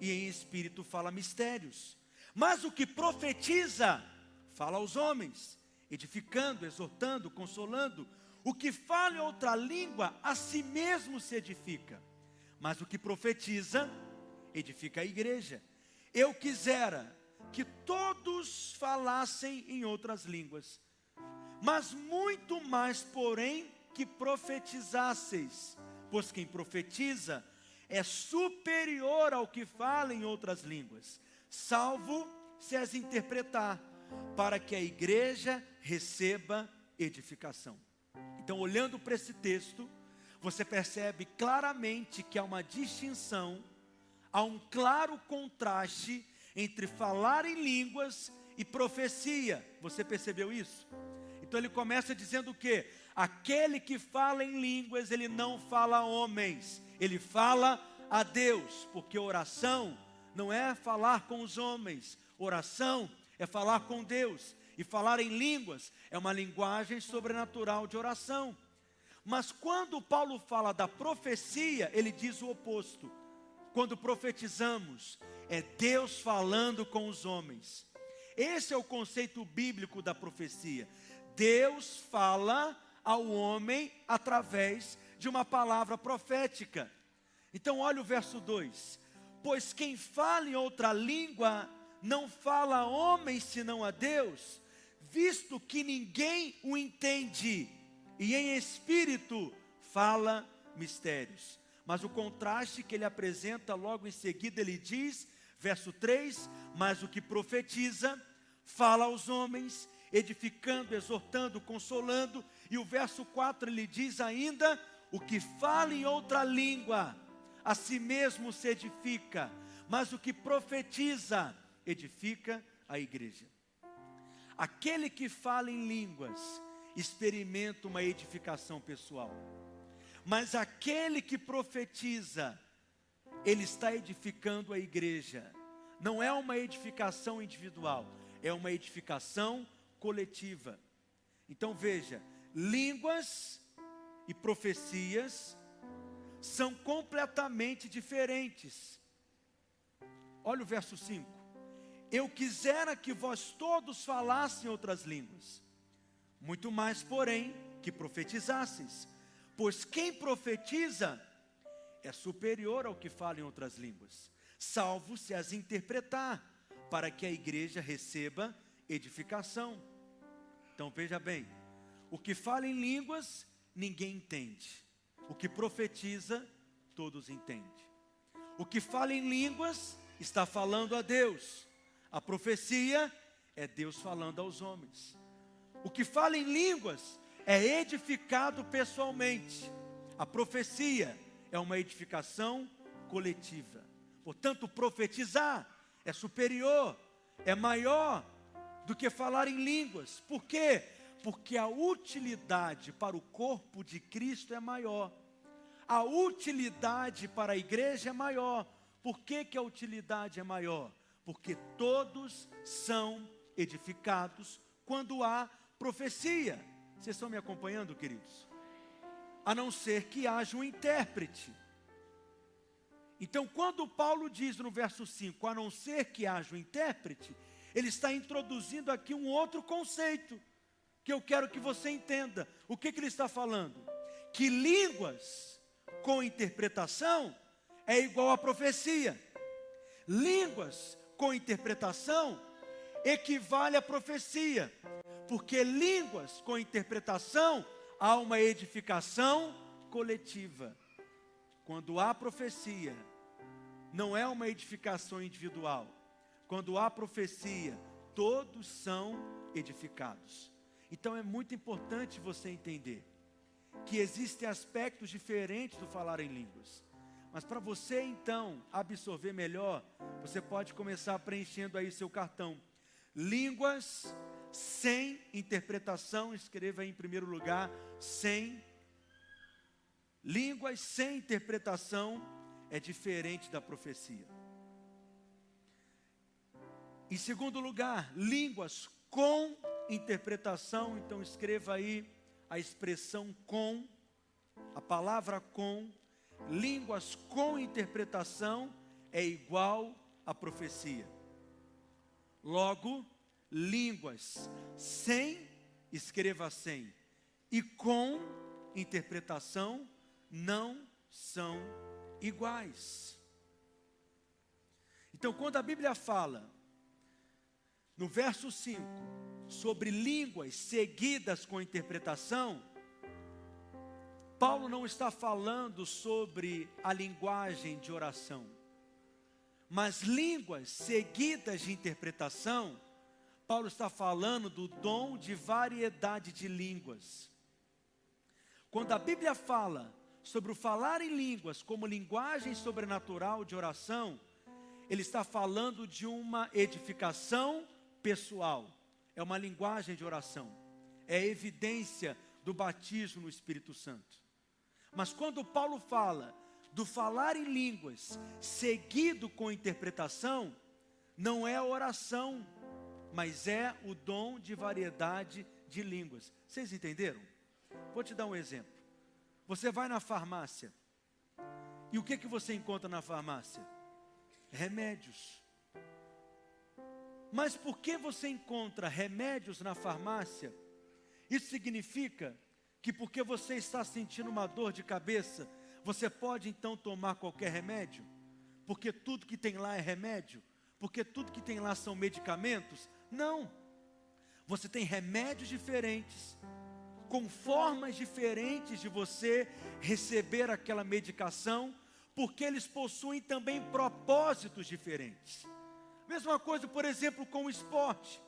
e em espírito fala mistérios. Mas o que profetiza, fala aos homens edificando, exortando, consolando. O que fala em outra língua, a si mesmo se edifica. Mas o que profetiza, edifica a igreja. Eu quisera que todos falassem em outras línguas, mas muito mais, porém, que profetizasseis, pois quem profetiza é superior ao que fala em outras línguas, salvo se as interpretar para que a igreja receba edificação. Então, olhando para esse texto, você percebe claramente que há uma distinção, há um claro contraste entre falar em línguas e profecia. Você percebeu isso? Então ele começa dizendo o quê? Aquele que fala em línguas, ele não fala a homens, ele fala a Deus, porque oração não é falar com os homens, oração é falar com Deus, e falar em línguas é uma linguagem sobrenatural de oração. Mas quando Paulo fala da profecia, ele diz o oposto. Quando profetizamos, é Deus falando com os homens. Esse é o conceito bíblico da profecia. Deus fala ao homem através de uma palavra profética. Então, olha o verso 2: Pois quem fala em outra língua não fala a homem senão a Deus, visto que ninguém o entende, e em espírito fala mistérios. Mas o contraste que ele apresenta logo em seguida, ele diz, verso 3: Mas o que profetiza, fala aos homens, edificando, exortando, consolando, e o verso 4 ele diz ainda: O que fala em outra língua, a si mesmo se edifica, mas o que profetiza, edifica a igreja. Aquele que fala em línguas experimenta uma edificação pessoal, mas aquele que profetiza, ele está edificando a igreja. Não é uma edificação individual, é uma edificação coletiva. Então veja, línguas e profecias são completamente diferentes. Olha o verso 5. Eu quisera que vós todos falassem outras línguas, muito mais, porém, que profetizasseis, pois quem profetiza é superior ao que fala em outras línguas, salvo se as interpretar, para que a igreja receba edificação. Então veja bem, o que fala em línguas, ninguém entende. O que profetiza, todos entendem. O que fala em línguas, está falando a Deus. A profecia é Deus falando aos homens. O que fala em línguas é edificado pessoalmente. A profecia é uma edificação coletiva. Portanto, profetizar é superior, é maior do que falar em línguas. Por quê? Porque a utilidade para o corpo de Cristo é maior. A utilidade para a igreja é maior. Por que, que a utilidade é maior? Porque todos são edificados quando há profecia. Vocês estão me acompanhando, queridos? A não ser que haja um intérprete. Então, quando Paulo diz no verso 5, a não ser que haja um intérprete, ele está introduzindo aqui um outro conceito, que eu quero que você entenda. O que, que ele está falando? Que línguas com interpretação é igual a profecia. Línguas com interpretação equivale a profecia, porque línguas com interpretação há uma edificação coletiva. Quando há profecia, não é uma edificação individual. Quando há profecia, todos são edificados. Então é muito importante você entender que existem aspectos diferentes do falar em línguas. Mas para você então absorver melhor, você pode começar preenchendo aí seu cartão. Línguas sem interpretação, escreva aí em primeiro lugar, sem. Línguas sem interpretação é diferente da profecia. Em segundo lugar, línguas com interpretação, então escreva aí a expressão com, a palavra com línguas com interpretação é igual a profecia. Logo, línguas sem, escreva sem, e com interpretação não são iguais. Então, quando a Bíblia fala, no verso 5, sobre línguas seguidas com interpretação, Paulo não está falando sobre a linguagem de oração, mas línguas seguidas de interpretação. Paulo está falando do dom de variedade de línguas. Quando a Bíblia fala sobre o falar em línguas como linguagem sobrenatural de oração, ele está falando de uma edificação pessoal. É uma linguagem de oração. é evidência do batismo no Espírito Santo. Mas quando Paulo fala do falar em línguas seguido com interpretação, não é oração, mas é o dom de variedade de línguas. Vocês entenderam? Vou te dar um exemplo. Você vai na farmácia. E o que que você encontra na farmácia? Remédios. Mas por que você encontra remédios na farmácia? Isso significa que porque você está sentindo uma dor de cabeça, você pode então tomar qualquer remédio? Porque tudo que tem lá é remédio? Porque tudo que tem lá são medicamentos? Não. Você tem remédios diferentes, com formas diferentes de você receber aquela medicação, porque eles possuem também propósitos diferentes. Mesma coisa, por exemplo, com o esporte.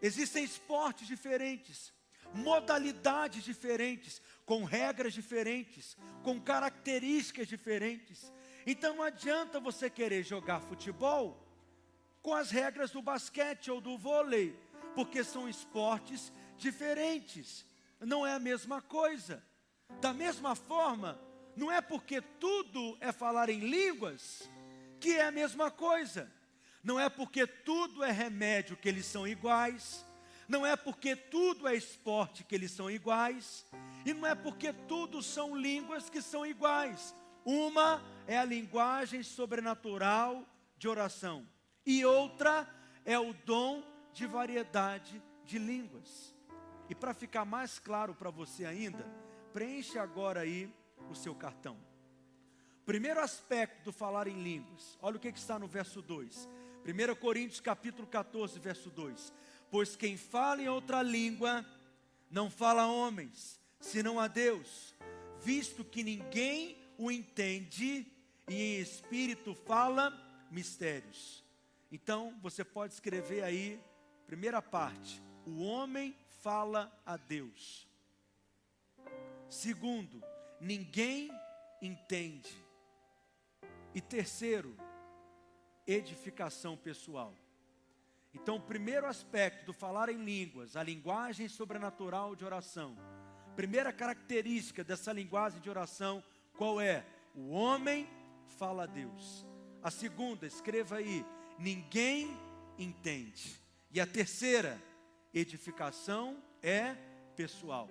Existem esportes diferentes, modalidades diferentes, com regras diferentes, com características diferentes. Então não adianta você querer jogar futebol com as regras do basquete ou do vôlei, porque são esportes diferentes. Não é a mesma coisa. Da mesma forma, não é porque tudo é falar em línguas que é a mesma coisa. Não é porque tudo é remédio que eles são iguais. Não é porque tudo é esporte que eles são iguais, e não é porque tudo são línguas que são iguais. Uma é a linguagem sobrenatural de oração, e outra é o dom de variedade de línguas. E para ficar mais claro para você ainda, preenche agora aí o seu cartão. Primeiro aspecto do falar em línguas. Olha o que, que está no verso 2. 1 Coríntios capítulo 14, verso 2 Pois quem fala em outra língua não fala a homens, senão a Deus, visto que ninguém o entende e em espírito fala mistérios. Então, você pode escrever aí, primeira parte, o homem fala a Deus. Segundo, ninguém entende. E terceiro, edificação pessoal. Então, o primeiro aspecto do falar em línguas, a linguagem sobrenatural de oração. Primeira característica dessa linguagem de oração, qual é? O homem fala a Deus. A segunda, escreva aí, ninguém entende. E a terceira, edificação é pessoal.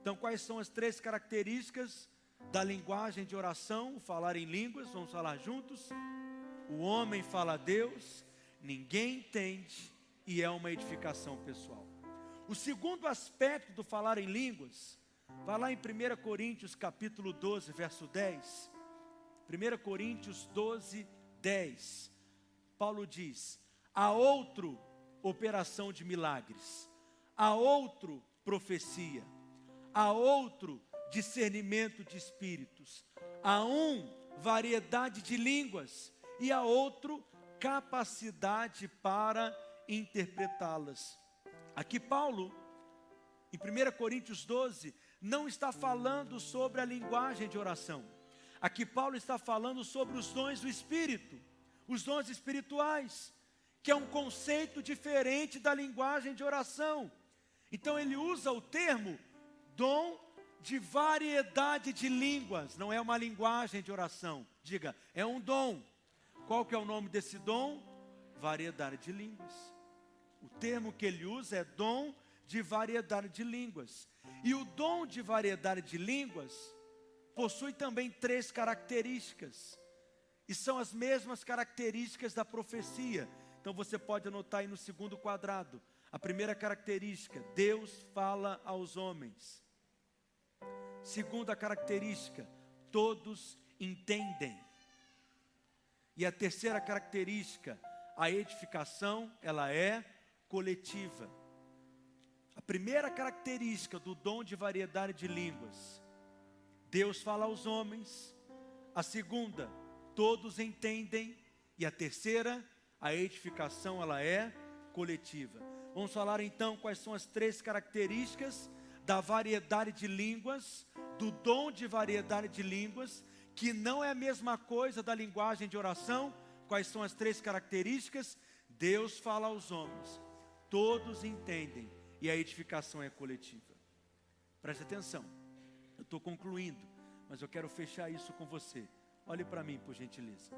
Então, quais são as três características da linguagem de oração, falar em línguas? Vamos falar juntos. O homem fala a Deus, ninguém entende e é uma edificação pessoal. O segundo aspecto do falar em línguas, vai lá em 1 Coríntios capítulo 12, verso 10. 1 Coríntios 12, 10. Paulo diz: há outro operação de milagres, há outro profecia, há outro discernimento de espíritos, há um variedade de línguas e há outro capacidade para interpretá-las. Aqui Paulo, em 1 Coríntios 12, não está falando sobre a linguagem de oração. Aqui Paulo está falando sobre os dons do Espírito, os dons espirituais, que é um conceito diferente da linguagem de oração. Então ele usa o termo dom de variedade de línguas, não é uma linguagem de oração. Diga, é um dom. Qual que é o nome desse dom? Variedade de línguas. O termo que ele usa é dom de variedade de línguas. E o dom de variedade de línguas possui também três características. E são as mesmas características da profecia. Então você pode anotar aí no segundo quadrado. A primeira característica, Deus fala aos homens. Segunda característica, todos entendem. E a terceira característica, a edificação, ela é coletiva. A primeira característica do dom de variedade de línguas, Deus fala aos homens. A segunda, todos entendem. E a terceira, a edificação, ela é coletiva. Vamos falar então quais são as três características da variedade de línguas, do dom de variedade de línguas que não é a mesma coisa da linguagem de oração. Quais são as três características? Deus fala aos homens, todos entendem, e a edificação é coletiva. Preste atenção, eu estou concluindo, mas eu quero fechar isso com você. Olhe para mim, por gentileza.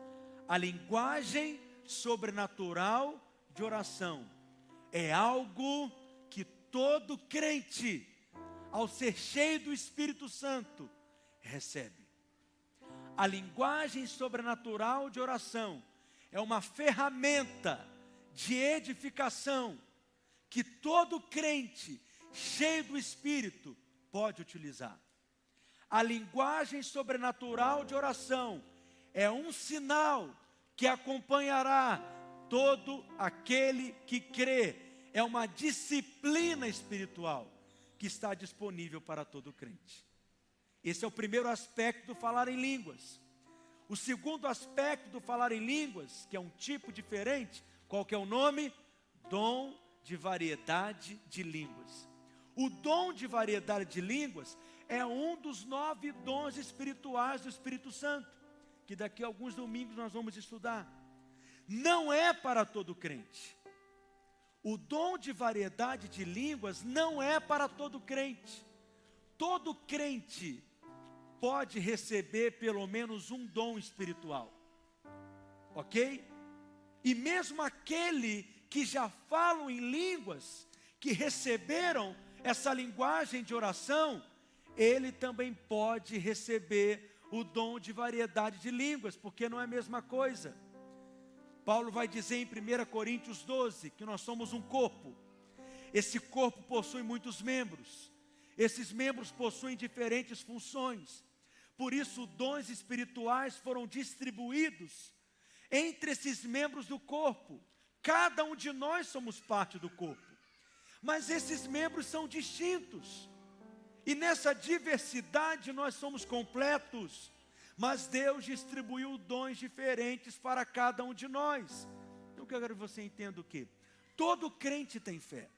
A linguagem sobrenatural de oração é algo que todo crente, ao ser cheio do Espírito Santo, recebe. A linguagem sobrenatural de oração é uma ferramenta de edificação que todo crente cheio do Espírito pode utilizar. A linguagem sobrenatural de oração é um sinal que acompanhará todo aquele que crê. É uma disciplina espiritual que está disponível para todo crente. Esse é o primeiro aspecto do falar em línguas. O segundo aspecto do falar em línguas, que é um tipo diferente, qual que é o nome? Dom de variedade de línguas. O dom de variedade de línguas é um dos nove dons espirituais do Espírito Santo, que daqui a alguns domingos nós vamos estudar. Não é para todo crente. O dom de variedade de línguas não é para todo crente. Todo crente pode receber pelo menos um dom espiritual. Ok? E mesmo aquele que já falam em línguas, que receberam essa linguagem de oração, ele também pode receber o dom de variedade de línguas, porque não é a mesma coisa. Paulo vai dizer em 1 Coríntios 12 que nós somos um corpo. Esse corpo possui muitos membros. Esses membros possuem diferentes funções. Por isso, dons espirituais foram distribuídos entre esses membros do corpo. Cada um de nós somos parte do corpo. Mas esses membros são distintos. E nessa diversidade nós somos completos. Mas Deus distribuiu dons diferentes para cada um de nós. Então eu quero que você entenda o que? Todo crente tem fé.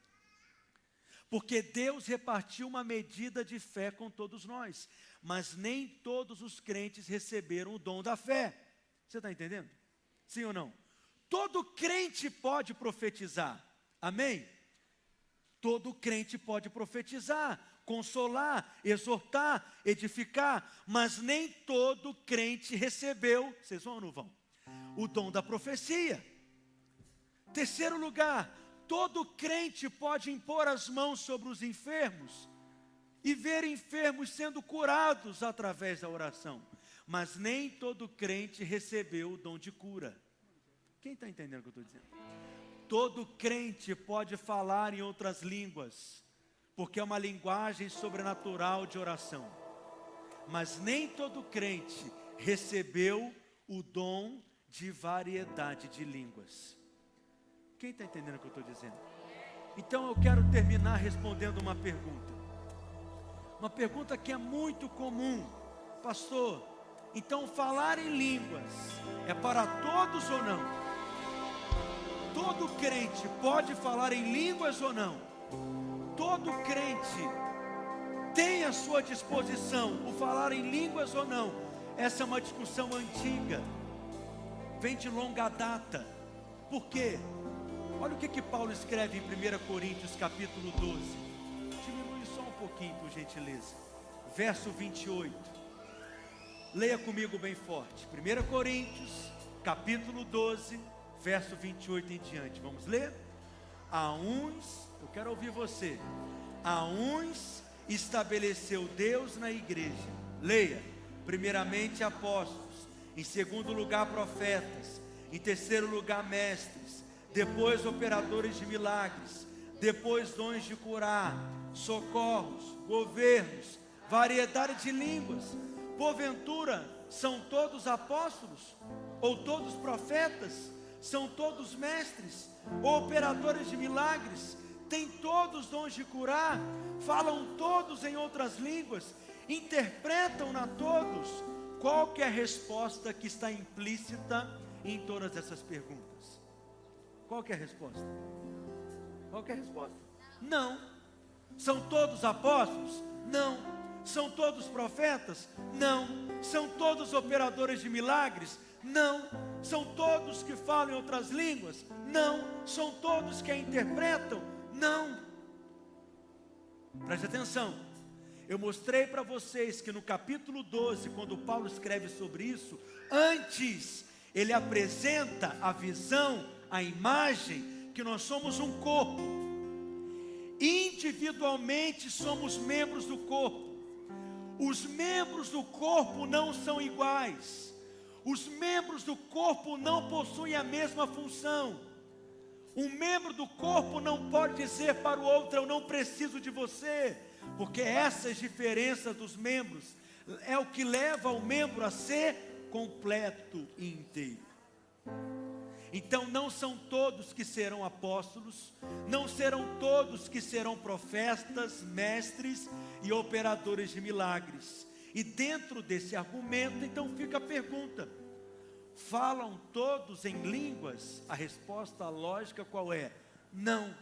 Porque Deus repartiu uma medida de fé com todos nós mas nem todos os crentes receberam o dom da fé. Você está entendendo? Sim ou não? Todo crente pode profetizar, amém? Todo crente pode profetizar, consolar, exortar, edificar, mas nem todo crente recebeu, vocês vão ou não vão? O dom da profecia. Terceiro lugar, todo crente pode impor as mãos sobre os enfermos, e ver enfermos sendo curados através da oração. Mas nem todo crente recebeu o dom de cura. Quem está entendendo o que eu estou dizendo? Todo crente pode falar em outras línguas, porque é uma linguagem sobrenatural de oração. Mas nem todo crente recebeu o dom de variedade de línguas. Quem está entendendo o que eu estou dizendo? Então eu quero terminar respondendo uma pergunta. Uma pergunta que é muito comum, pastor. Então, falar em línguas é para todos ou não? Todo crente pode falar em línguas ou não? Todo crente tem à sua disposição o falar em línguas ou não? Essa é uma discussão antiga, vem de longa data. Por quê? Olha o que, que Paulo escreve em 1 Coríntios capítulo 12 pouquinho, por gentileza. Verso 28. Leia comigo bem forte. 1 Coríntios, capítulo 12, verso 28 em diante. Vamos ler? A uns, eu quero ouvir você. A uns estabeleceu Deus na igreja. Leia. Primeiramente apóstolos, em segundo lugar profetas, em terceiro lugar mestres, depois operadores de milagres, depois dons de curar, socorros, governos, variedade de línguas. Porventura, são todos apóstolos? Ou todos profetas? São todos mestres? Ou operadores de milagres? Têm todos dons de curar? Falam todos em outras línguas? Interpretam-na todos? Qual é a resposta que está implícita em todas essas perguntas? Qual é a resposta? Qual é a resposta? Não. São todos apóstolos? Não. São todos profetas? Não. São todos operadores de milagres? Não. São todos que falam outras línguas? Não. São todos que a interpretam? Não. Preste atenção. Eu mostrei para vocês que no capítulo 12, quando Paulo escreve sobre isso, antes ele apresenta a visão, a imagem que nós somos um corpo. Individualmente somos membros do corpo. Os membros do corpo não são iguais. Os membros do corpo não possuem a mesma função. Um membro do corpo não pode dizer para o outro: Eu não preciso de você, porque essas diferenças dos membros é o que leva o membro a ser completo e inteiro. Então não são todos que serão apóstolos, não serão todos que serão profetas, mestres e operadores de milagres. E dentro desse argumento, então fica a pergunta: falam todos em línguas? A resposta lógica qual é? Não.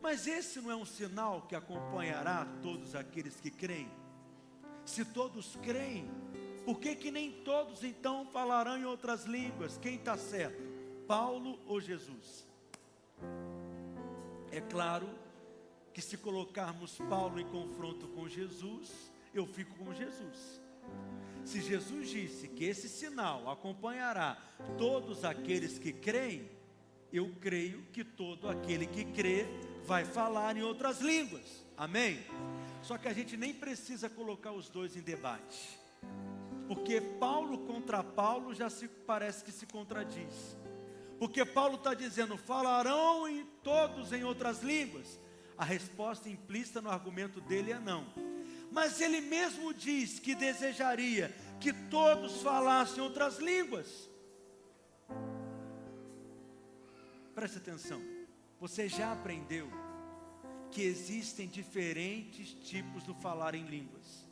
Mas esse não é um sinal que acompanhará todos aqueles que creem? Se todos creem, por que, que nem todos então falarão em outras línguas? Quem está certo? Paulo ou Jesus? É claro que se colocarmos Paulo em confronto com Jesus, eu fico com Jesus. Se Jesus disse que esse sinal acompanhará todos aqueles que creem, eu creio que todo aquele que crê vai falar em outras línguas. Amém? Só que a gente nem precisa colocar os dois em debate. Porque Paulo contra Paulo já se parece que se contradiz. Porque Paulo está dizendo, falarão em todos em outras línguas. A resposta implícita no argumento dele é não. Mas ele mesmo diz que desejaria que todos falassem outras línguas. Preste atenção. Você já aprendeu que existem diferentes tipos do falar em línguas.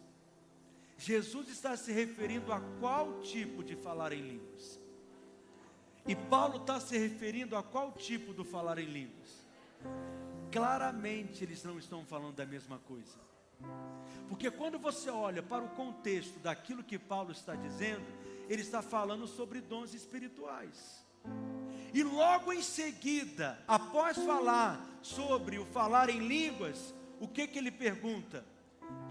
Jesus está se referindo a qual tipo de falar em línguas? E Paulo está se referindo a qual tipo do falar em línguas? Claramente eles não estão falando da mesma coisa. Porque quando você olha para o contexto daquilo que Paulo está dizendo, ele está falando sobre dons espirituais. E logo em seguida, após falar sobre o falar em línguas, o que que ele pergunta?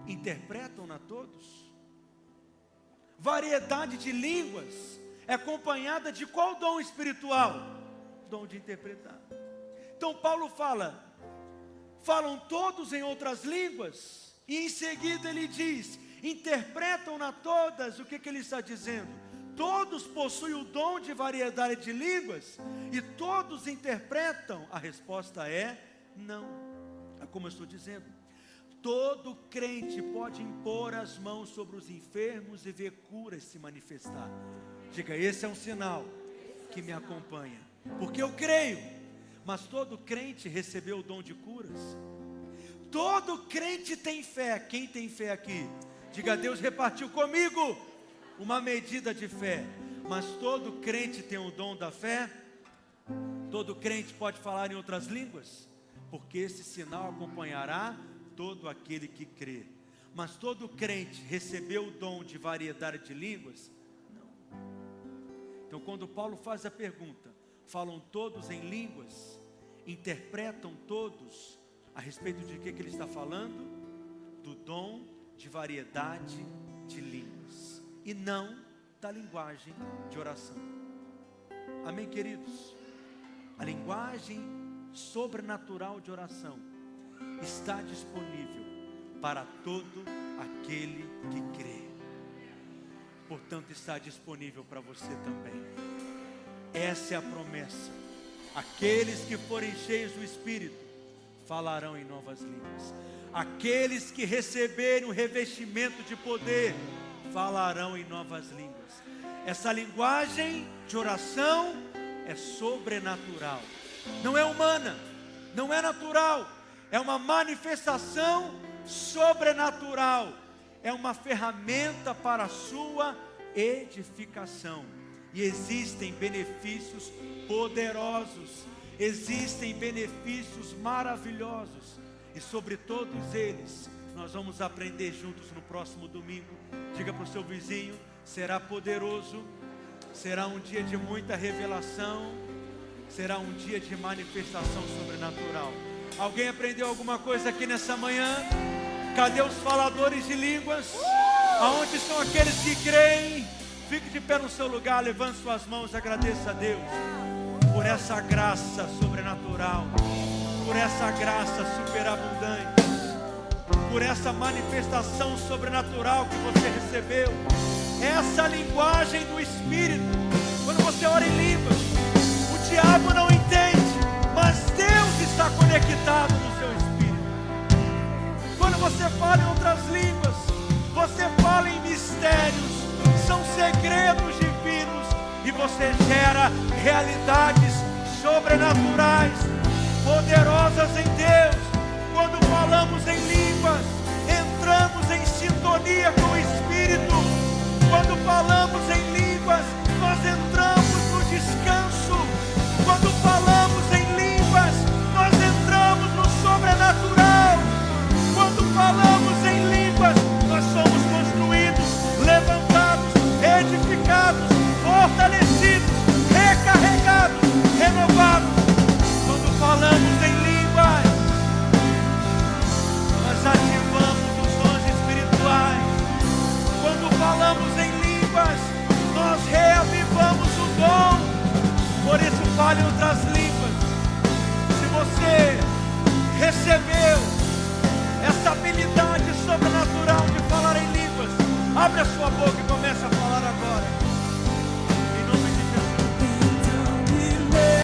Interpretam-na todos? Variedade de línguas é acompanhada de qual dom espiritual? Dom de interpretar. Então Paulo fala: falam todos em outras línguas? E em seguida ele diz: interpretam-na todas, o que, que ele está dizendo? Todos possuem o dom de variedade de línguas e todos interpretam? A resposta é não. É como eu estou dizendo. Todo crente pode impor as mãos sobre os enfermos e ver curas se manifestar. Diga, esse é um sinal que me acompanha. Porque eu creio, mas todo crente recebeu o dom de curas. Todo crente tem fé. Quem tem fé aqui? Diga, Deus repartiu comigo uma medida de fé. Mas todo crente tem o dom da fé? Todo crente pode falar em outras línguas? Porque esse sinal acompanhará todo aquele que crê. Mas todo crente recebeu o dom de variedade de línguas? Não. Então, quando Paulo faz a pergunta, falam todos em línguas? Interpretam todos? A respeito de que, que ele está falando? Do dom de variedade de línguas e não da linguagem de oração. Amém, queridos? A linguagem sobrenatural de oração está disponível para todo aquele que crê. Portanto, está disponível para você também. Essa é a promessa. Aqueles que forem cheios do Espírito falarão em novas línguas. Aqueles que receberem o revestimento de poder falarão em novas línguas. Essa linguagem de oração é sobrenatural, não é humana, não é natural, é uma manifestação sobrenatural, é uma ferramenta para a sua edificação. E existem benefícios poderosos existem benefícios maravilhosos e sobre todos eles nós vamos aprender juntos no próximo domingo. Diga para o seu vizinho: será poderoso, será um dia de muita revelação, será um dia de manifestação sobrenatural. Alguém aprendeu alguma coisa aqui nessa manhã? Cadê os faladores de línguas? Aonde estão aqueles que creem? Fique de pé no seu lugar, levante suas mãos, agradeça a Deus por essa graça sobrenatural, por essa graça superabundante, por essa manifestação sobrenatural que você recebeu. Essa linguagem do Espírito, quando você ora em línguas, o diabo não entende, no seu espírito. Quando você fala em outras línguas, você fala em mistérios são segredos divinos e você gera realidades sobrenaturais, poderosas em Deus. Quando falamos em línguas, entramos em sintonia com o Espírito. Quando falamos em línguas, nós entramos no descanso. Quando falamos falamos em línguas, nós somos construídos, levantados edificados, fortalecidos, recarregados, renovados. Quando falamos em línguas, nós ativamos os dons espirituais. Quando falamos em línguas, nós reavivamos o dom. Por isso, fale outras línguas. Habilidade sobrenatural de falar em línguas, abre a sua boca